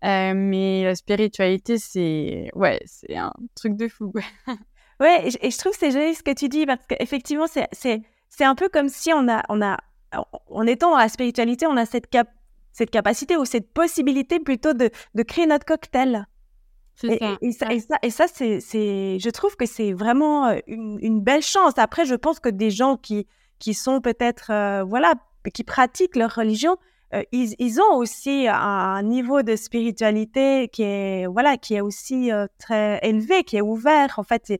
mais la spiritualité, c'est ouais, c'est un truc de fou. Ouais, et, je trouve que c'est joli ce que tu dis parce qu'effectivement, c'est, c'est, c'est un peu comme si on a, on a, en étant dans la spiritualité, on a cette, cap, cette capacité ou cette possibilité plutôt de, de créer notre cocktail. Et, ça. Et, ça, et, ça, et ça, c'est, c'est, je trouve que c'est vraiment euh, une, une, belle chance. Après, je pense que des gens qui, qui sont peut-être, euh, voilà, qui pratiquent leur religion, ils, ils, ont aussi un niveau de spiritualité qui est, voilà, qui est aussi très élevé, qui est ouvert. En fait,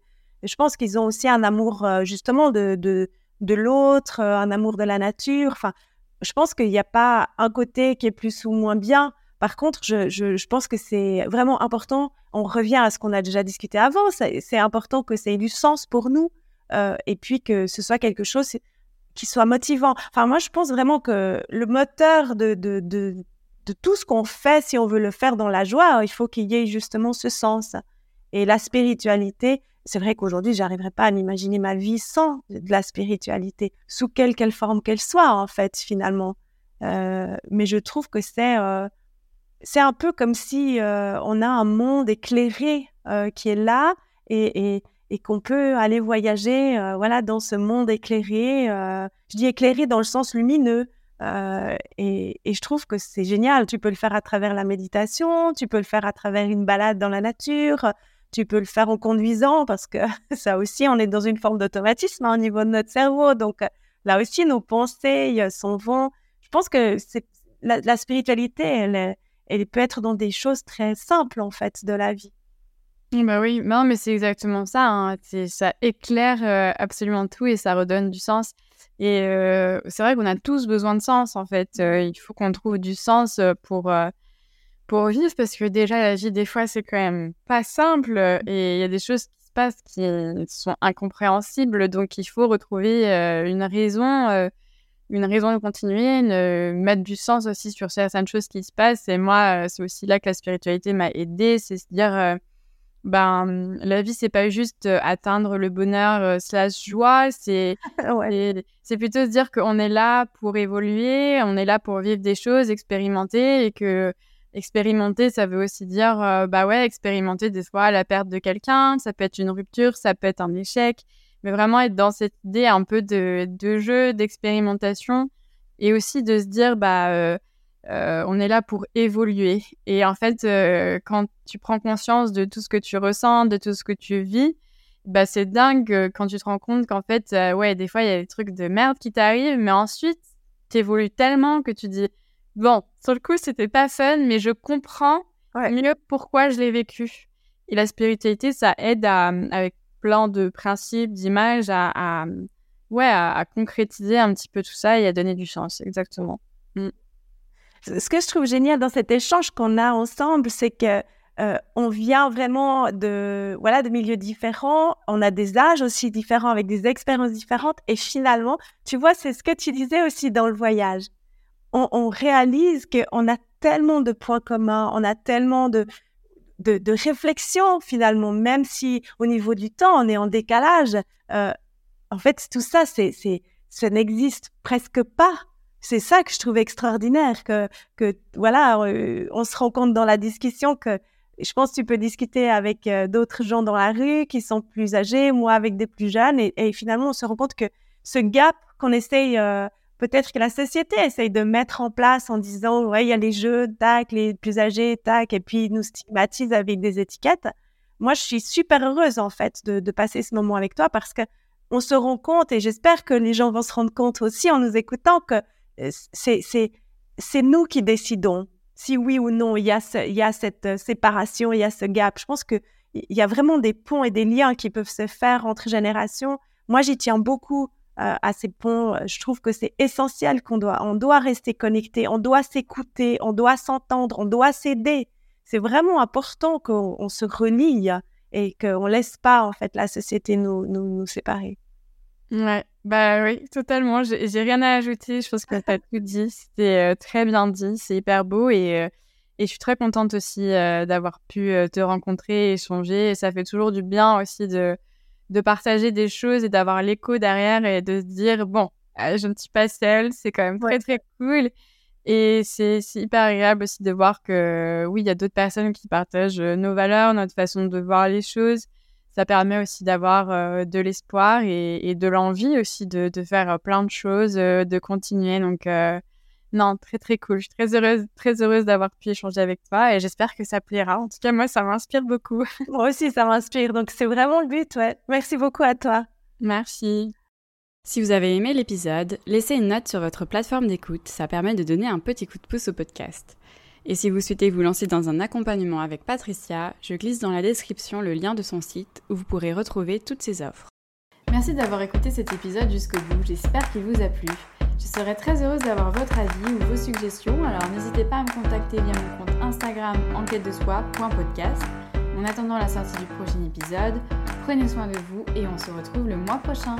je pense qu'ils ont aussi un amour justement de, de, de l'autre, un amour de la nature. Enfin, je pense qu'il n'y a pas un côté qui est plus ou moins bien. Par contre, je, je, pense que c'est vraiment important. On revient à ce qu'on a déjà discuté avant. C'est important que ça ait du sens pour nous euh, et puis que ce soit quelque chose qui soit motivant. Enfin, moi, je pense vraiment que le moteur de, de, de tout ce qu'on fait, si on veut le faire dans la joie, il faut qu'il y ait justement ce sens. Et la spiritualité, c'est vrai qu'aujourd'hui, j'arriverai pas à m'imaginer ma vie sans de la spiritualité, sous quelle, quelle forme qu'elle soit, en fait, finalement. Euh, mais je trouve que c'est euh, un peu comme si euh, on a un monde éclairé qui est là et, et, et qu'on peut aller voyager voilà dans ce monde éclairé. je dis éclairé dans le sens lumineux. Et, et, je trouve que c'est génial. Tu peux le faire à travers la méditation, tu peux le faire à travers une balade dans la nature, tu peux le faire en conduisant parce que ça aussi, on est dans une forme d'automatisme hein, au niveau de notre cerveau. Donc là aussi, nos pensées s'en vont. Je pense que la, la, spiritualité, elle, elle peut être dans des choses très simples en fait de la vie. Bah oui, non, mais c'est exactement ça. Hein. Ça éclaire euh, absolument tout et ça redonne du sens. Et euh, c'est vrai qu'on a tous besoin de sens en fait. Euh, il faut qu'on trouve du sens pour pour vivre parce que déjà la vie des fois c'est quand même pas simple et il y a des choses qui se passent qui sont incompréhensibles donc il faut retrouver euh, une raison euh, une raison de continuer mettre du sens aussi sur certaines choses qui se passent et moi euh, c'est aussi là que la spiritualité m'a aidé c'est se dire ben la vie c'est pas juste atteindre le bonheur slash joie c'est ouais. c'est plutôt se dire qu'on est là pour évoluer on est là pour vivre des choses expérimenter et que expérimenter, ça veut aussi dire, euh, bah ouais, expérimenter des fois la perte de quelqu'un, ça peut être une rupture, ça peut être un échec, mais vraiment être dans cette idée un peu de, de jeu, d'expérimentation, et aussi de se dire, bah, euh, euh, on est là pour évoluer. Et en fait, quand tu prends conscience de tout ce que tu ressens, de tout ce que tu vis, bah c'est dingue quand tu te rends compte qu'en fait, ouais, des fois, il y a des trucs de merde qui t'arrivent, mais ensuite, tu évolues tellement que tu dis, Bon, sur le coup, c'était pas fun, mais je comprends mieux pourquoi je l'ai vécu. Et la spiritualité, ça aide à, avec plein de principes, d'images, à, ouais, à, concrétiser un petit peu tout ça et à donner du sens, exactement. Mm. Ce que je trouve génial dans cet échange qu'on a ensemble, c'est que euh, on vient vraiment de voilà de milieux différents, on a des âges aussi différents avec des expériences différentes et finalement, tu vois, c'est ce que tu disais aussi dans le voyage on, réalise qu'on a tellement de points communs, on a tellement de, de, réflexions finalement, même si au niveau du temps, on est en décalage. Euh, en fait, tout ça, c'est, c'est, ça n'existe presque pas. C'est ça que je trouve extraordinaire, que, voilà, euh, on se rend compte dans la discussion que je pense que tu peux discuter avec euh, d'autres gens dans la rue qui sont plus âgés, moi avec des plus jeunes, et, et finalement on se rend compte que ce gap qu'on essaye peut-être que la société essaye de mettre en place en disant, ouais, il y a les jeux, tac, les plus âgés, tac, et puis nous stigmatise avec des étiquettes. Moi, je suis super heureuse, en fait, de, passer ce moment avec toi parce que on se rend compte, et j'espère que les gens vont se rendre compte aussi en nous écoutant, que euh, c'est, nous qui décidons si oui ou non il y a, ce, il y a cette euh, séparation, il y a ce gap. Je pense que il y a vraiment des ponts et des liens qui peuvent se faire entre générations. Moi, j'y tiens beaucoup à ces ponts. Euh, je trouve que c'est essentiel qu'on doit, on doit rester connecté, on doit s'écouter, on doit s'entendre, on doit s'aider. C'est vraiment important qu'on se relie et qu'on laisse pas en fait la société nous, nous, nous séparer. Ouais, bah oui, totalement. J'ai rien à ajouter. Je pense que tu as tout dit. C'était euh, très bien dit. C'est hyper beau et, et je suis très contente aussi d'avoir pu te rencontrer, échanger. ça fait toujours du bien aussi de, de partager des choses et d'avoir l'écho derrière et de se dire, bon, euh, je ne suis pas seule, c'est quand même très, très cool. Et c'est hyper agréable aussi de voir que, oui, il y a d'autres personnes qui partagent euh, nos valeurs, notre façon de voir les choses. Ça permet aussi d'avoir euh, de l'espoir et, de l'envie aussi de, de, faire plein de choses, de continuer. Donc, non, très très cool. Je suis très heureuse, très heureuse d'avoir pu échanger avec toi et j'espère que ça plaira. En tout cas, moi, ça m'inspire beaucoup. moi aussi, ça m'inspire. Donc, c'est vraiment le but, ouais. Merci beaucoup à toi. Merci. Si vous avez aimé l'épisode, laissez une note sur votre plateforme d'écoute, ça permet de donner un petit coup de pouce au podcast. Et si vous souhaitez vous lancer dans un accompagnement avec Patricia, je glisse dans la description le lien de son site où vous pourrez retrouver toutes ses offres. Merci d'avoir écouté cet épisode jusqu'au bout, j'espère qu'il vous a plu. Je serais très heureuse d'avoir votre avis ou vos suggestions, alors n'hésitez pas à me contacter via mon compte Instagram enquête de soi.podcast. En attendant la sortie du prochain épisode, prenez soin de vous et on se retrouve le mois prochain.